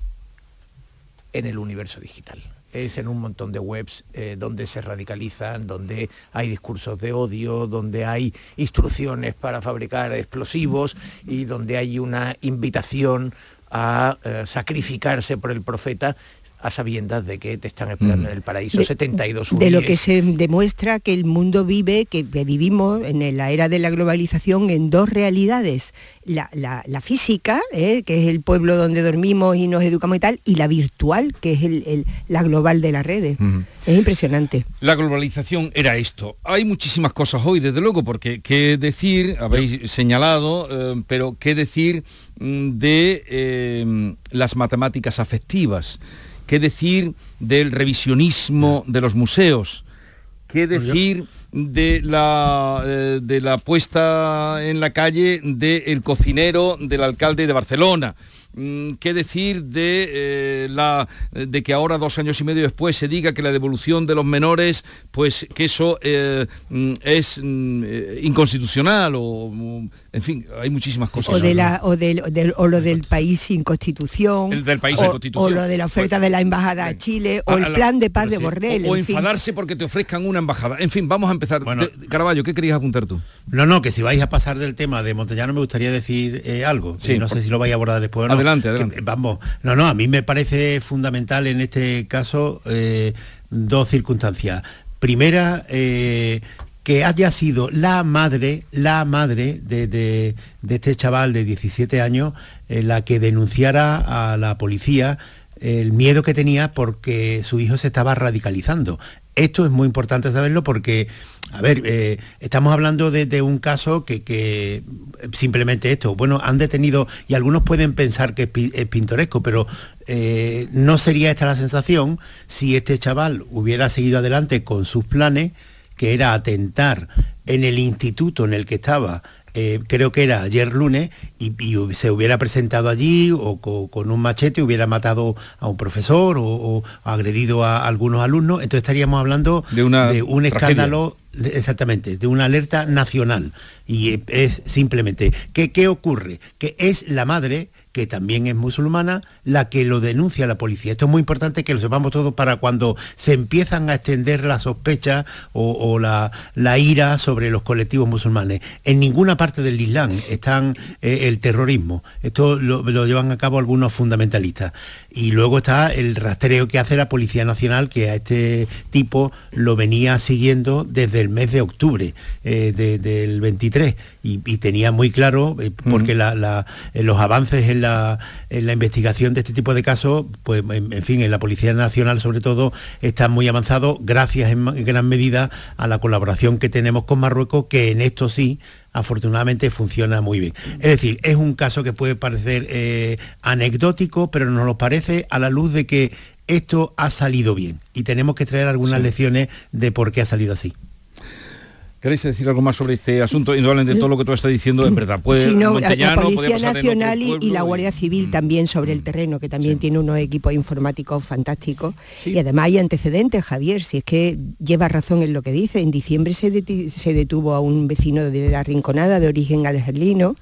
en el universo digital. Es en un montón de webs eh, donde se radicalizan, donde hay discursos de odio, donde hay instrucciones para fabricar explosivos y donde hay una invitación a eh, sacrificarse por el profeta a sabiendas de que te están esperando Mm. en el paraíso de- 72 de lo que se demuestra que el mundo vive, que, que vivimos en la era de la globalización en dos realidades. La, la- la física, ¿eh? que es el pueblo donde dormimos y nos educamos y tal, y la virtual, que es el- el- la global de las redes. Es impresionante. La globalización era esto. Hay muchísimas cosas hoy, desde luego, porque qué decir, habéis señalado, eh, pero qué decir mm, de eh, las matemáticas afectivas, qué decir del revisionismo de los museos, qué decir de la, eh, de la puesta en la calle del cocinero del alcalde de Barcelona. Mm, ¿Qué decir de, eh, la, de que ahora, dos años y medio después, se diga que la devolución de los menores, pues que eso eh, mm, es mm, eh, inconstitucional o, en fin, hay muchísimas cosas. O, de la, o, del, o del- o lo del país sin constitución. El del país o, sin constitución. O lo de la oferta de la embajada a Chile, o A- el plan de paz de sí, Borrell. O, o en fin. enfadarse porque te ofrezcan una embajada. En fin, vamos a empezar. Te- Caraballo, ¿qué querías apuntar tú? No, no, que si vais a pasar del tema de Montellano me gustaría decir eh, algo. Sí, Eh, no por- sé si lo vais a abordar después o no. Adelante, adelante. vamos, no, no, a mí me parece fundamental en este caso eh, dos circunstancias. Primera, eh, que haya sido la madre, la madre de, de- este chaval de 17 años, eh, la que denunciara a la policía el miedo que tenía porque su hijo se estaba radicalizando. Esto es muy importante saberlo porque, a ver, eh, estamos hablando de, un caso que, que simplemente esto, bueno, han detenido y algunos pueden pensar que es pintoresco, pero eh, no sería esta la sensación si este chaval hubiera seguido adelante con sus planes, que era atentar en el instituto en el que estaba eh, creo que era ayer lunes, y, y se hubiera presentado allí o co- con, un machete hubiera matado a un profesor o, o agredido a algunos alumnos, entonces estaríamos hablando De una un tragedia. escándalo, exactamente, de una alerta nacional. Y eh, es simplemente, ¿qué, qué ocurre? Que es la madre que también es musulmana, la que lo denuncia la policía. Esto es muy importante que lo sepamos todos para cuando se empiezan a extender las sospechas o, la, ira sobre los colectivos musulmanes. En ninguna parte del Islam están eh, el terrorismo. Esto lo, lo llevan a cabo algunos fundamentalistas. Y luego está el rastreo que hace la Policía Nacional, que a este tipo lo venía siguiendo desde el mes de octubre eh, del 23 y, tenía muy claro, eh, porque eh, los avances en la, investigación de este tipo de casos, pues en, fin, en la Policía Nacional sobre todo, están muy avanzados gracias en, en gran medida a la colaboración que tenemos con Marruecos, que en esto sí afortunadamente funciona muy bien. Es decir, es un caso que puede parecer eh, anecdótico, pero nos lo parece a la luz de que esto ha salido bien y tenemos que traer algunas lecciones de por qué ha salido así. ¿Queréis decir algo más sobre este asunto? Indudablemente todo lo que tú estás diciendo es verdad. Pues, la Policía Nacional y, la Guardia Civil mm. también sobre el terreno, que también tiene unos equipos informáticos fantásticos. Y además hay antecedentes, Javier, si es que lleva razón en lo que dice. En diciembre se, detuvo a un vecino de la Rinconada de origen algerino,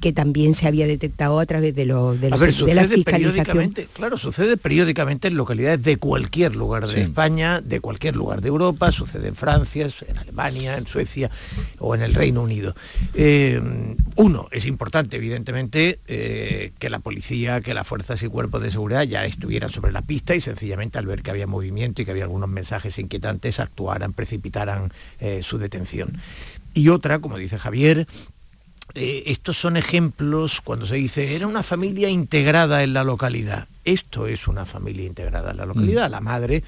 que también se había detectado a través de, los, de, los, de la fiscalización. Claro, sucede periódicamente en localidades de cualquier lugar de España, de cualquier lugar de Europa, sucede en Francia, en Alemania en Suecia o en el Reino Unido. Eh, uno, es importante, evidentemente, eh, que la policía, que las fuerzas y cuerpos de seguridad ya estuvieran sobre la pista y sencillamente al ver que había movimiento y que había algunos mensajes inquietantes, actuaran, precipitaran eh, su detención. Y otra, como dice Javier, estos son ejemplos cuando se dice era una familia integrada en la localidad. Esto es una familia integrada en la localidad. Mm. La madre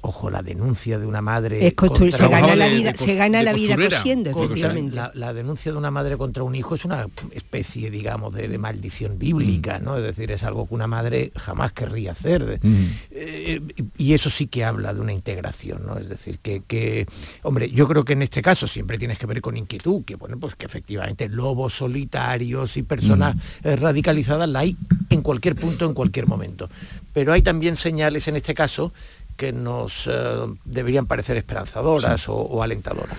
ojo, la denuncia de una madre... se gana la vida, se gana la vida cosiendo, efectivamente. La, denuncia de una madre contra un hijo es una especie, digamos, de, maldición bíblica, mm. ¿no? Es decir, es algo que una madre jamás querría hacer. Mm. Eh, y eso sí que habla de una integración, ¿no? Es decir, que, hombre, yo creo que en este caso siempre tienes que ver con inquietud, que bueno, pues que efectivamente lobos solitarios y personas mm. eh, radicalizadas la hay en cualquier punto, en cualquier momento. Pero hay también señales en este caso que nos eh, deberían parecer esperanzadoras o, alentadoras.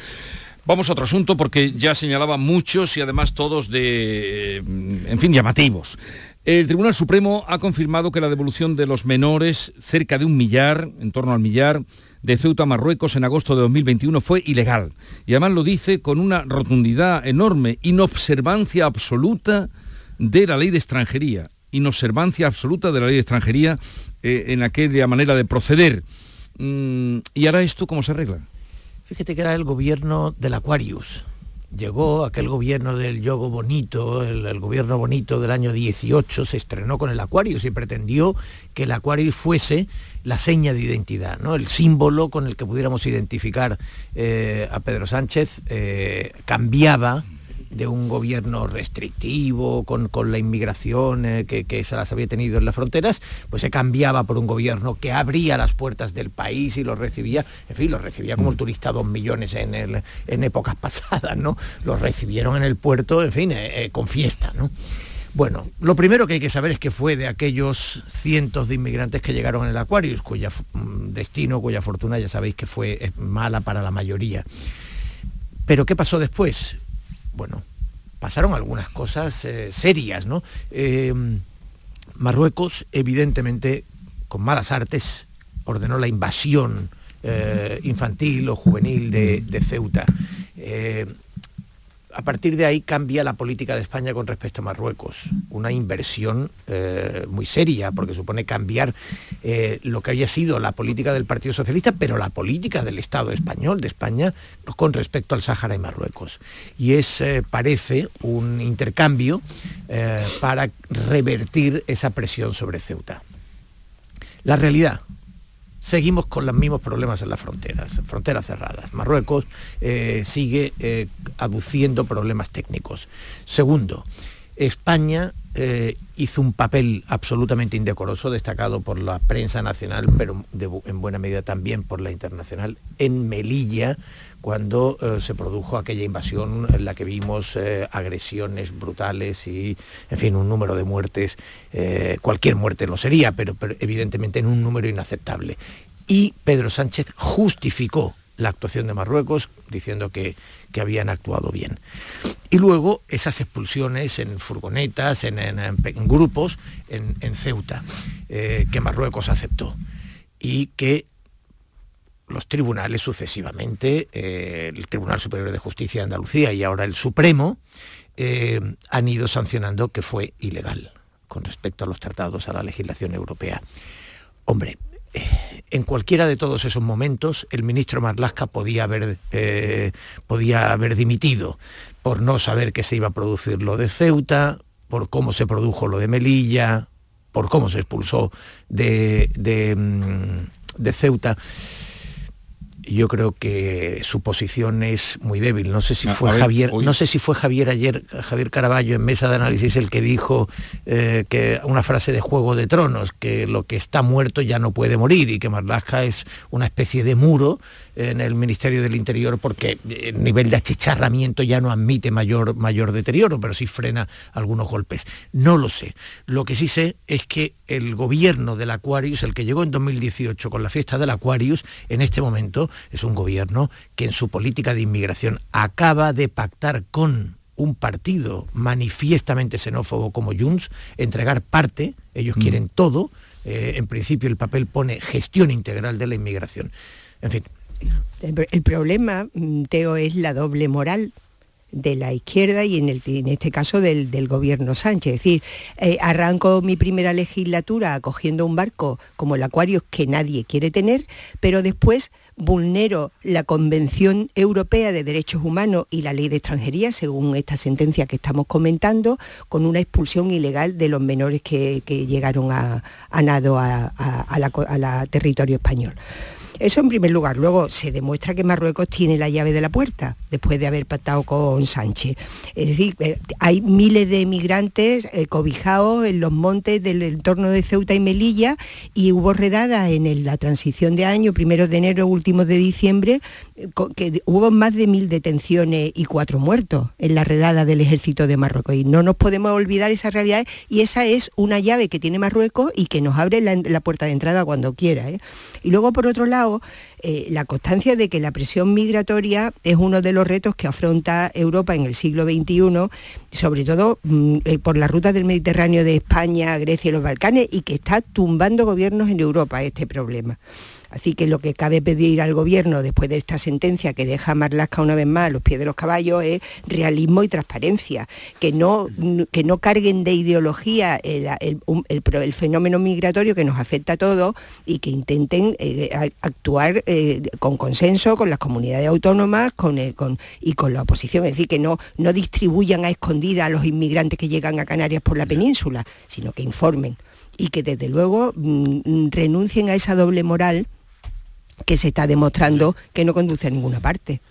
Vamos a otro asunto porque ya señalaba muchos y además todos de, mm, en fin, llamativos. El Tribunal Supremo ha confirmado que la devolución de los menores, cerca de un millar, en torno al millar, de Ceuta a Marruecos en agosto de 2021 fue ilegal. Y además lo dice con una rotundidad enorme, inobservancia absoluta de la ley de extranjería. Inobservancia absoluta de la ley de extranjería eh, en aquella manera de proceder. Mm, ¿Y ahora esto cómo se arregla? Fíjate que era el gobierno del Aquarius. Llegó aquel gobierno del yogo bonito, el, gobierno bonito del año 18, se estrenó con el Aquarius y pretendió que el Aquarius fuese la seña de identidad, ¿no? el símbolo con el que pudiéramos identificar eh, a Pedro Sánchez eh, cambiaba de un gobierno restrictivo con, la inmigración eh, que, se las había tenido en las fronteras, pues se cambiaba por un gobierno que abría las puertas del país y los recibía, en fin, los recibía como el turista dos millones en, en épocas (laughs) pasadas, ¿no? Los recibieron en el puerto, en fin, eh, eh, con fiesta, ¿no? Bueno, lo primero que hay que saber es que fue de aquellos cientos de inmigrantes que llegaron en el Aquarius, cuya mm, destino, cuya fortuna ya sabéis que fue mala para la mayoría. Pero ¿qué pasó después? Bueno, pasaron algunas cosas eh, serias, ¿no? Eh, Marruecos, evidentemente, con malas artes, ordenó la invasión eh, infantil o juvenil de, de Ceuta a partir de ahí cambia la política de España con respecto a Marruecos. Una inversión eh, muy seria, porque supone cambiar eh, lo que había sido la política del Partido Socialista, pero la política del Estado español, de España, con respecto al Sáhara y Marruecos. Y es, eh, parece, un intercambio para revertir esa presión sobre Ceuta. La realidad, seguimos con los mismos problemas en las fronteras, fronteras cerradas. Marruecos eh, sigue eh, aduciendo problemas técnicos. Segundo, España eh, hizo un papel absolutamente indecoroso, destacado por la prensa nacional, pero en buena medida también por la internacional, en Melilla, cuando se produjo aquella invasión en la que vimos agresiones brutales y, en fin, un número de muertes, cualquier muerte lo sería, pero, evidentemente en un número inaceptable. Y Pedro Sánchez justificó la actuación de Marruecos, diciendo que, que habían actuado bien. Y luego esas expulsiones en furgonetas, en, grupos, en, Ceuta, eh, que Marruecos aceptó. Y que los tribunales sucesivamente, eh, el Tribunal Superior de Justicia de Andalucía y ahora el Supremo, eh, han ido sancionando que fue ilegal con respecto a los tratados, a la legislación europea. Hombre, en cualquiera de todos esos momentos el ministro Marlasca podía haber, eh, podía haber dimitido por no saber que se iba a producir lo de Ceuta, por cómo se produjo lo de Melilla, por cómo se expulsó de, de, mm, de Ceuta. Yo creo que su posición es muy débil. No sé si fue ver, Javier, hoy- no sé si fue Javier ayer, Javier Caraballo en mesa de análisis el que dijo eh, que una frase de Juego de Tronos, que lo que está muerto ya no puede morir y que Marlaska es una especie de muro en el Ministerio del Interior porque el nivel de achicharramiento ya no admite mayor, mayor deterioro, pero sí frena algunos golpes. No lo sé. Lo que sí sé es que el gobierno del Aquarius, el que llegó en 2018 con la fiesta del Aquarius, en este momento es un gobierno que en su política de inmigración acaba de pactar con un partido manifiestamente xenófobo como Junts, entregar parte, ellos quieren todo, eh, en principio el papel pone gestión integral de la inmigración. En fin, El, problema, mm, Teo, es la doble moral de la izquierda y en, este caso del, gobierno Sánchez. Es decir, eh, arranco mi primera legislatura acogiendo un barco como el Aquarius que nadie quiere tener, pero después vulnero la Convención Europea de Derechos Humanos y la Ley de Extranjería, según esta sentencia que estamos comentando, con una expulsión ilegal de los menores que, llegaron a, nado a, a la territorio español. Eso en primer lugar. Luego se demuestra que Marruecos tiene la llave de la puerta después de haber pactado con Sánchez. Es decir, eh, hay miles de migrantes eh, cobijados en los montes del entorno de Ceuta y Melilla y hubo redadas en la transición de año, primeros de enero, últimos de diciembre, eh, que hubo más de mil detenciones y cuatro muertos en la redada del ejército de Marruecos. Y no nos podemos olvidar esa realidad y esa es una llave que tiene Marruecos y que nos abre la, la puerta de entrada cuando quiera. ¿eh? Y luego, por otro lado, eh, la constancia de que la presión migratoria es uno de los retos que afronta Europa en el siglo XXI, sobre todo mm, eh, por la ruta del Mediterráneo de España, Grecia y los Balcanes, y que está tumbando gobiernos en Europa este problema. Así que lo que cabe pedir al gobierno después de esta sentencia que deja a Marlaska una vez más a los pies de los caballos es realismo y transparencia, que no, que no carguen de ideología el, el- fenómeno migratorio que nos afecta a todos y que intenten eh, actuar eh, con consenso con las comunidades autónomas con el- con- y con la oposición. Es decir, que no, no distribuyan a escondida a los inmigrantes que llegan a Canarias por la península, sino que informen y que desde luego mm, renuncien a esa doble moral que se está demostrando que no conduce a ninguna parte.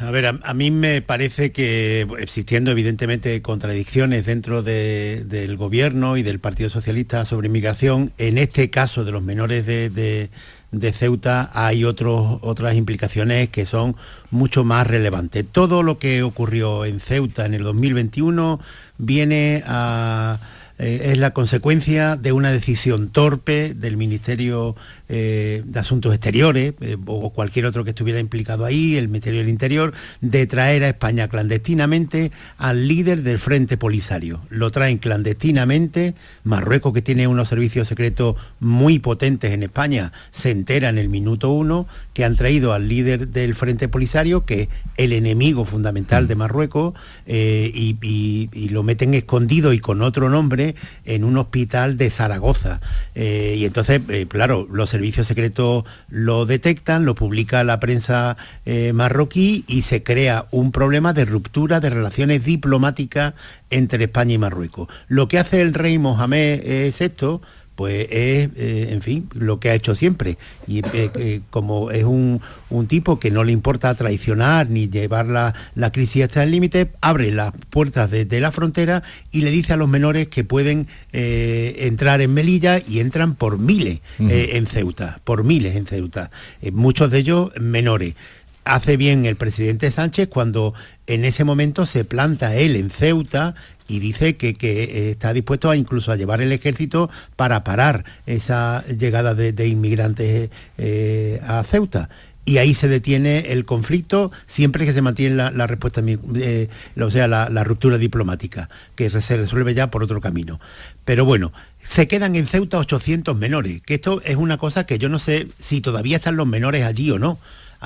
A ver, a, mí me parece que existiendo evidentemente contradicciones dentro de- del gobierno y del Partido Socialista sobre inmigración, en este caso de los menores de, de- de Ceuta hay otros, otras implicaciones que son mucho más relevantes. Todo lo que ocurrió en Ceuta en el 2021 viene a eh, es la consecuencia de una decisión torpe del Ministerio eh, de Asuntos Exteriores eh, o cualquier otro que estuviera implicado ahí, el Ministerio del Interior, de traer a España clandestinamente al líder del Frente Polisario. Lo traen clandestinamente, Marruecos que tiene unos servicios secretos muy potentes en España, se entera en el minuto uno que han traído al líder del Frente Polisario, que es el enemigo fundamental de Marruecos, eh, y, y- y lo meten escondido y con otro nombre en un hospital de Zaragoza. Eh, y entonces, eh, claro, los servicios secretos lo detectan, lo publica la prensa marroquí y se crea un problema de ruptura de relaciones diplomáticas entre España y Marruecos. Lo que hace el rey Mohamed es esto, pues es, eh, en fin, lo que ha hecho siempre. Y eh, eh, como es un, un tipo que no le importa traicionar ni llevar la, la crisis hasta el límite, abre las puertas de, de la frontera y le dice a los menores que pueden entrar en Melilla y entran por miles en Ceuta, por miles en Ceuta. Muchos de ellos menores hace bien el presidente Sánchez cuando en ese momento se planta él en Ceuta y dice que, que, eh, está dispuesto a incluso a llevar el ejército para parar esa llegada de, inmigrantes eh, a Ceuta. y ahí se detiene el conflicto siempre que se mantiene la, respuesta, eh, o sea, la, ruptura diplomática, que se resuelve ya por otro camino. Pero bueno, se quedan en Ceuta 800 menores, que esto es una cosa que yo no sé si todavía están los menores allí o no.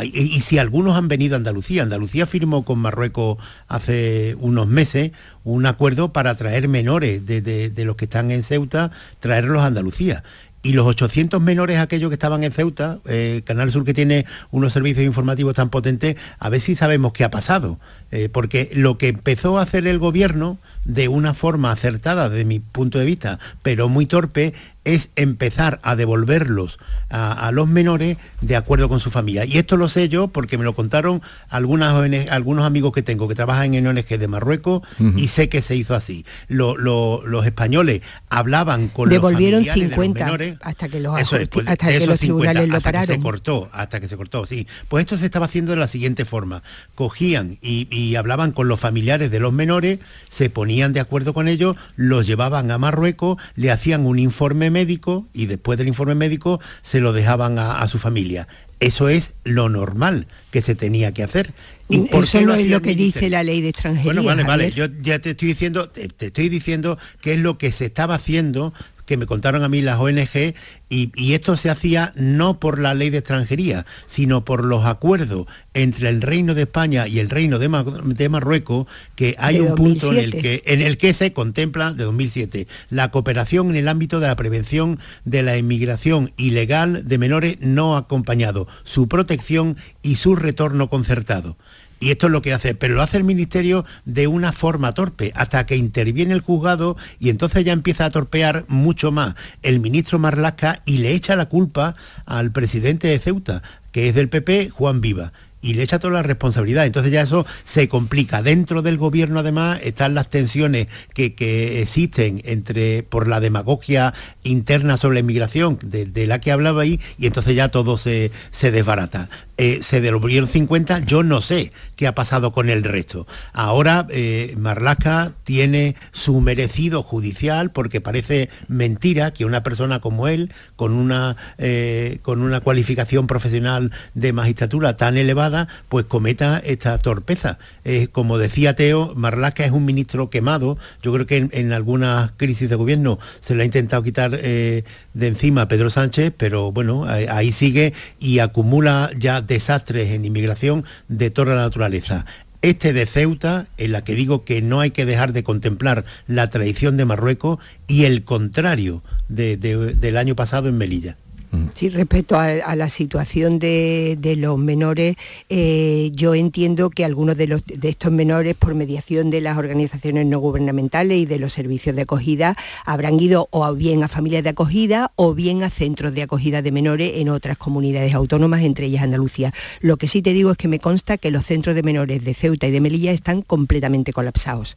Y, si algunos han venido a Andalucía. Andalucía firmó con Marruecos hace unos meses un acuerdo para traer menores de, los que están en Ceuta, traerlos a Andalucía y los 800 menores aquellos que estaban en Ceuta, eh, Canal Sur que tiene unos servicios informativos tan potentes, a ver si sabemos qué ha pasado. Eh, porque lo que empezó a hacer el gobierno de una forma acertada desde mi punto de vista, pero muy torpe, es empezar a devolverlos a, los menores de acuerdo con su familia. Y esto lo sé yo porque me lo contaron algunas algunos amigos que tengo que trabajan en ONG de Marruecos y sé que se hizo así. los españoles hablaban con Devolvieron los 50 menores, hasta que los, pues, hasta que los tribunales lo pararon. Que se cortó, hasta que se cortó, sí. Pues esto se estaba haciendo de la siguiente forma. Cogían y, y hablaban con los familiares de los menores, se ponían de acuerdo con ellos, los llevaban a Marruecos, le hacían un informe médico y después del informe médico se lo dejaban a, su familia. Eso es lo normal que se tenía que hacer. ¿Y mm, Eso no es lo que dice la ley de extranjería. Bueno, vale, vale. Yo ya te estoy diciendo, te, estoy diciendo que es lo que se estaba haciendo que me contaron a mí las ONG y, esto se hacía no por la ley de extranjería, sino por los acuerdos entre el Reino de España y el Reino de, Marruecos, que hay un punto en el, que, en el que se contempla, de 2007, la cooperación en el ámbito de la prevención de la inmigración ilegal de menores no acompañados, su protección y su retorno concertado. Y esto es lo que hace, pero lo hace el Ministerio de una forma torpe, hasta que interviene el juzgado y entonces ya empieza a torpear mucho más el ministro Marlasca y le echa la culpa al presidente de Ceuta, que es del PP, Juan Viva y le echa toda la responsabilidad. Entonces ya eso se complica. Dentro del gobierno además están las tensiones que, existen entre por la demagogia interna sobre la inmigración de, la que hablaba ahí y entonces ya todo se, se desbarata. Eh, se devolvieron 50, yo no sé qué ha pasado con el resto. Ahora eh, tiene su merecido judicial porque parece mentira que una persona como él, con una, eh, con una cualificación profesional de magistratura tan elevada, pues cometa esta torpeza. como decía Teo, Marlaca es un ministro quemado. Yo creo que en, algunas crisis de gobierno se le ha intentado quitar de encima a Pedro Sánchez, pero bueno, ahí sigue y acumula ya desastres en inmigración de toda la naturaleza. Este de Ceuta, en la que digo que no hay que dejar de contemplar la traición de Marruecos y el contrario del año pasado en Melilla. Sí, respecto a, la situación de, los menores, eh, yo entiendo que algunos de, estos menores, por mediación de las organizaciones no gubernamentales y de los servicios de acogida, habrán ido o bien a familias de acogida o bien a centros de acogida de menores en otras comunidades autónomas, entre ellas Andalucía. Lo que sí te digo es que me consta que los centros de menores de Ceuta y de Melilla están completamente colapsados.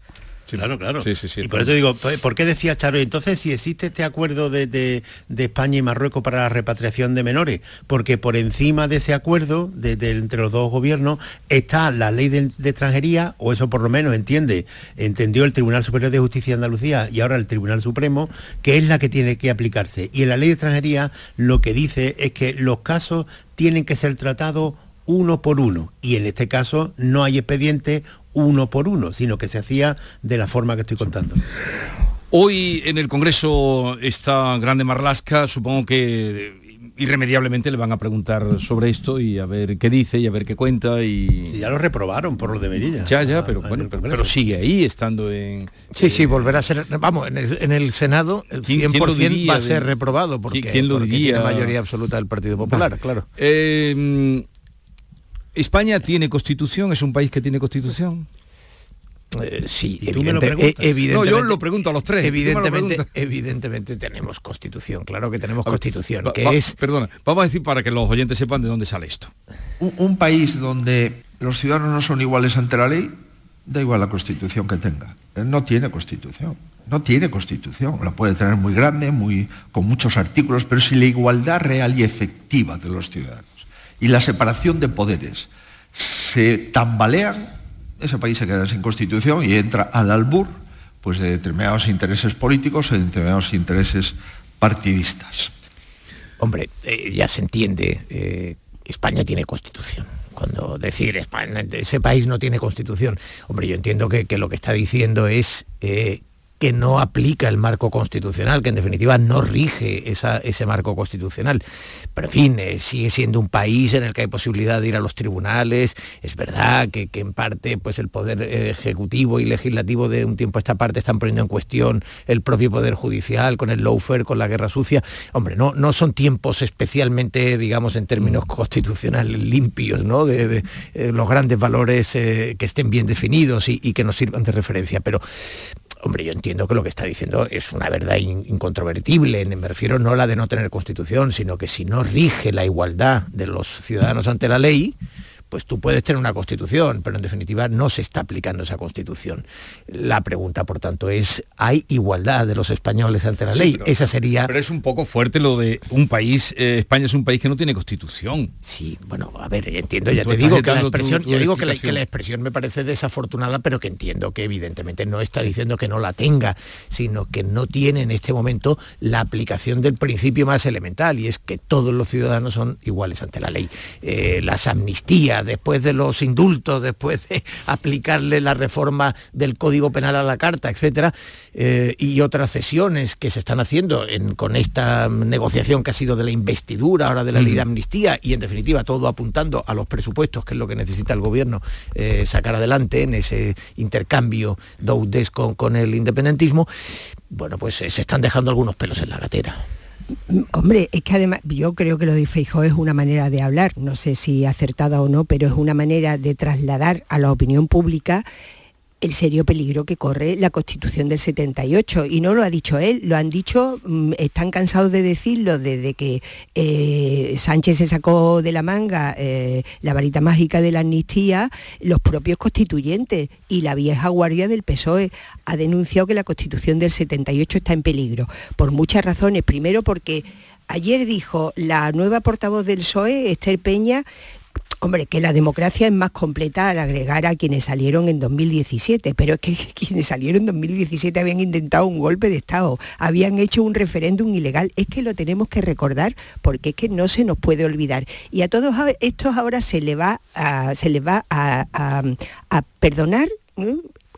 Claro, claro. y por eso digo, ¿por qué decía Charo? Entonces, si existe este acuerdo de, España y Marruecos para la repatriación de menores, porque por encima de ese acuerdo de, entre los dos gobiernos está la ley de, extranjería, o eso por lo menos entiende, entendió el Tribunal Superior de Justicia de Andalucía y ahora el Tribunal Supremo, que es la que tiene que aplicarse. Y en la ley de extranjería lo que dice es que los casos tienen que ser tratados uno por uno. Y en este caso no hay expediente uno por uno, sino que se hacía de la forma que estoy contando. Hoy en el Congreso está Grande Marlasca, supongo que irremediablemente le van a preguntar sobre esto y a ver qué dice y a ver qué cuenta y... Sí, ya lo reprobaron por lo de Merilla. Ya, ya, pero bueno, pero, sigue ahí estando en... Sí, sí, volverá a ser... Vamos, en el, Senado el 100% va a ser reprobado porque, ¿quién lo diría? tiene mayoría absoluta del Partido Popular, claro. Eh, ¿España tiene constitución? ¿Es un país que tiene constitución? Eh, sí, evidentemente. No, yo lo pregunto a los tres. Evidentemente, evidentemente tenemos constitución, claro que tenemos constitución. que es... Perdona, vamos a decir para que los oyentes sepan de dónde sale esto. Un, país donde los ciudadanos no son iguales ante la ley, da igual la constitución que tenga. no tiene constitución. No tiene constitución. La puede tener muy grande, muy, con muchos artículos, pero si la igualdad real y efectiva de los ciudadanos y la separación de poderes se tambalean, ese país se queda sin constitución y entra al albur pues, de determinados intereses políticos, de determinados intereses partidistas. Hombre, eh, ya se entiende. Eh, España tiene constitución. Cuando decir España, ese país no tiene constitución, hombre, yo entiendo que, lo que está diciendo es eh, que no aplica el marco constitucional, que en definitiva no rige ese marco constitucional. Pero en fin, eh, sigue siendo un país en el que hay posibilidad de ir a los tribunales. Es verdad que, en parte pues, el poder eh, ejecutivo y legislativo de un tiempo a esta parte están poniendo en cuestión el propio poder judicial con el lawfare, con la guerra sucia. Hombre, no, no son tiempos especialmente, digamos, en términos mm. constitucionales limpios, ¿no? De, eh, los grandes valores que estén bien definidos y, y que nos sirvan de referencia. Pero Hombre, yo entiendo que lo que está diciendo es una verdad incontrovertible, me refiero no la de no tener constitución, sino que si no rige la igualdad de los ciudadanos ante la ley, pues tú puedes tener una constitución, pero en definitiva no se está aplicando esa constitución. La pregunta, por tanto, es, ¿hay igualdad de los españoles ante la ley? esa sería... Pero es un poco fuerte lo de un país, eh, España es un país que no tiene constitución. Sí, bueno, a ver, entiendo, ya te digo que la expresión, yo digo que la, que la, expresión me parece desafortunada, pero que entiendo que evidentemente no está diciendo que no la tenga, sino que no tiene en este momento la aplicación del principio más elemental, y es que todos los ciudadanos son iguales ante la ley. Eh, las amnistías, después de los indultos, después de (laughs) aplicarle la reforma del Código Penal a la Carta, etcétera, eh, y otras cesiones que se están haciendo con esta negociación que ha sido de la investidura, ahora de la ley de amnistía, y en definitiva todo apuntando a los presupuestos, que es lo que necesita el gobierno eh, sacar adelante en ese intercambio Doudes con, con el independentismo, bueno, pues eh, se están dejando algunos pelos en la gatera. Hombre, es que además yo creo que lo de Feijó es una manera de hablar, no sé si acertada o no, pero es una manera de trasladar a la opinión pública el serio peligro que corre la Constitución del 78. Y no lo ha dicho él, lo han dicho, mm, están cansados de decirlo desde que eh, Sánchez se sacó de la manga eh, la varita mágica de la amnistía, los propios constituyentes y la vieja guardia del PSOE ha denunciado que la Constitución del 78 está en peligro, por muchas razones. Primero porque ayer dijo la nueva portavoz del PSOE, Esther Peña, Hombre, que la democracia es más completa al agregar a quienes salieron en 2017, pero es que (laughs) quienes salieron en 2017 habían intentado un golpe de Estado, habían hecho un referéndum ilegal. Es que lo tenemos que recordar porque es que no se nos puede olvidar. Y a todos estos ahora se, le va a, se les va a, perdonar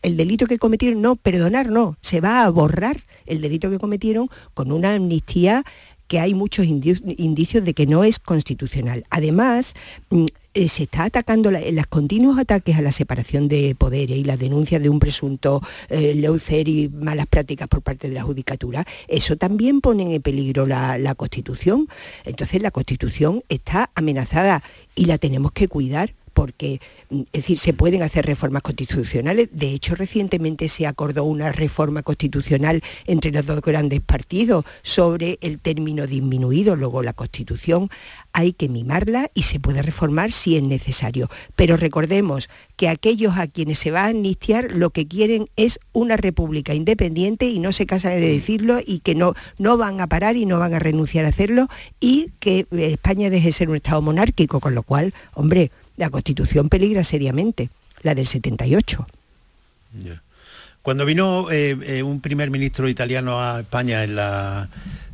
el delito que cometieron, no, perdonar no, se va a borrar el delito que cometieron con una amnistía que hay muchos indicios de que no es constitucional. Además, mm, eh, se está atacando en los continuos ataques a la separación de poderes y las denuncias de un presunto eh, leucer y malas prácticas por parte de la judicatura, eso también pone en peligro la, la Constitución. Entonces la Constitución está amenazada y la tenemos que cuidar porque mm, es decir, se pueden hacer reformas constitucionales. De hecho, recientemente se acordó una reforma constitucional entre los dos grandes partidos sobre el término disminuido. Luego la Constitución hay que mimarla y se puede reformar si es necesario. Pero recordemos que aquellos a quienes se va a amnistiar lo que quieren es una república independiente y no se casan de decirlo y que no, no van a parar y no van a renunciar a hacerlo y que España deje de ser un Estado monárquico, con lo cual, hombre, la Constitución peligra seriamente, la del 78. Cuando vino eh, eh, un primer ministro italiano a España en la,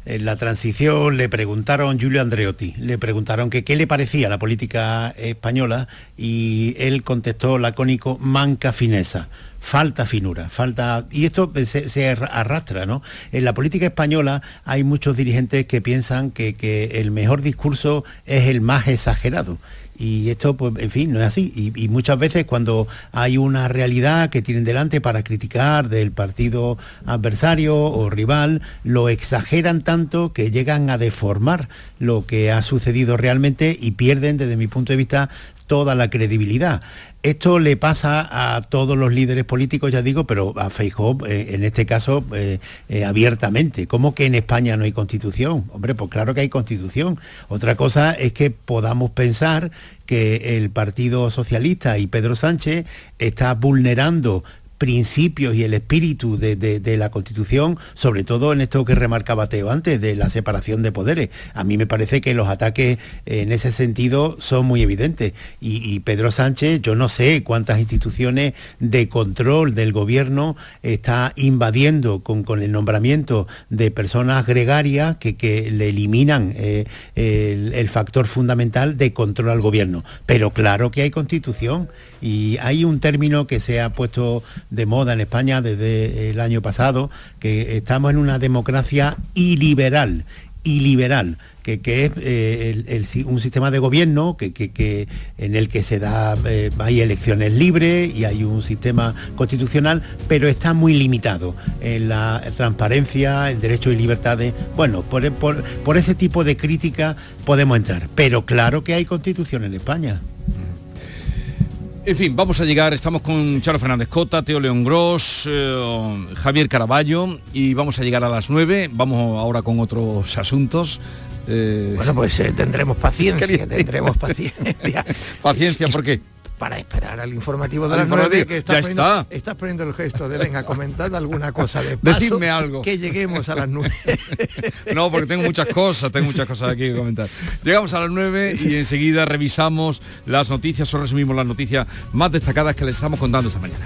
en la transición, le preguntaron, Giulio Andreotti, le preguntaron que qué le parecía la política española y él contestó lacónico, manca fineza falta finura, falta... Y esto se, arrastra, ¿no? En la política española hay muchos dirigentes que piensan que, el mejor discurso es el más exagerado. Y esto, pues, en fin, no es así. Y, muchas veces cuando hay una realidad que tienen delante para criticar del partido adversario o rival, lo exageran tanto que llegan a deformar lo que ha sucedido realmente y pierden, desde mi punto de vista, toda la credibilidad. Esto le pasa a todos los líderes políticos, ya digo, pero a Feijóo eh, en este caso eh, eh, abiertamente. ¿Cómo que en España no hay constitución? Hombre, pues claro que hay constitución. Otra cosa es que podamos pensar que el Partido Socialista y Pedro Sánchez está vulnerando principios y el espíritu de, de, la Constitución, sobre todo en esto que remarcaba Teo antes, de la separación de poderes. A mí me parece que los ataques en ese sentido son muy evidentes. Y, Pedro Sánchez, yo no sé cuántas instituciones de control del gobierno está invadiendo con, con el nombramiento de personas gregarias que, que le eliminan eh, el factor fundamental de control al gobierno. Pero claro que hay constitución y hay un término que se ha puesto de moda en España desde el año pasado, que estamos en una democracia iliberal, iliberal, que, que es eh, un sistema de gobierno que, en el que se da, eh, hay elecciones libres y hay un sistema constitucional, pero está muy limitado en la transparencia, el derecho y libertades. Bueno, por, por ese tipo de crítica podemos entrar, pero claro que hay constitución en España. En fin, vamos a llegar, estamos con Charo Fernández Cota, Teo León Gross, eh, Javier Caraballo y vamos a llegar a las 9, vamos ahora con otros asuntos. Eh, bueno, pues eh, tendremos (laughs) paciencia, tendremos paciencia. (laughs) paciencia, ¿por qué? Para esperar al informativo de las nueve que está poniendo, estás poniendo el gesto de venga, comentad alguna cosa de (laughs) paso, Decidme algo. que lleguemos a las nueve. (laughs) no, porque tengo muchas cosas, tengo muchas cosas aquí que comentar. Llegamos a las nueve y enseguida revisamos las noticias o resumimos las noticias más destacadas que les estamos contando esta mañana.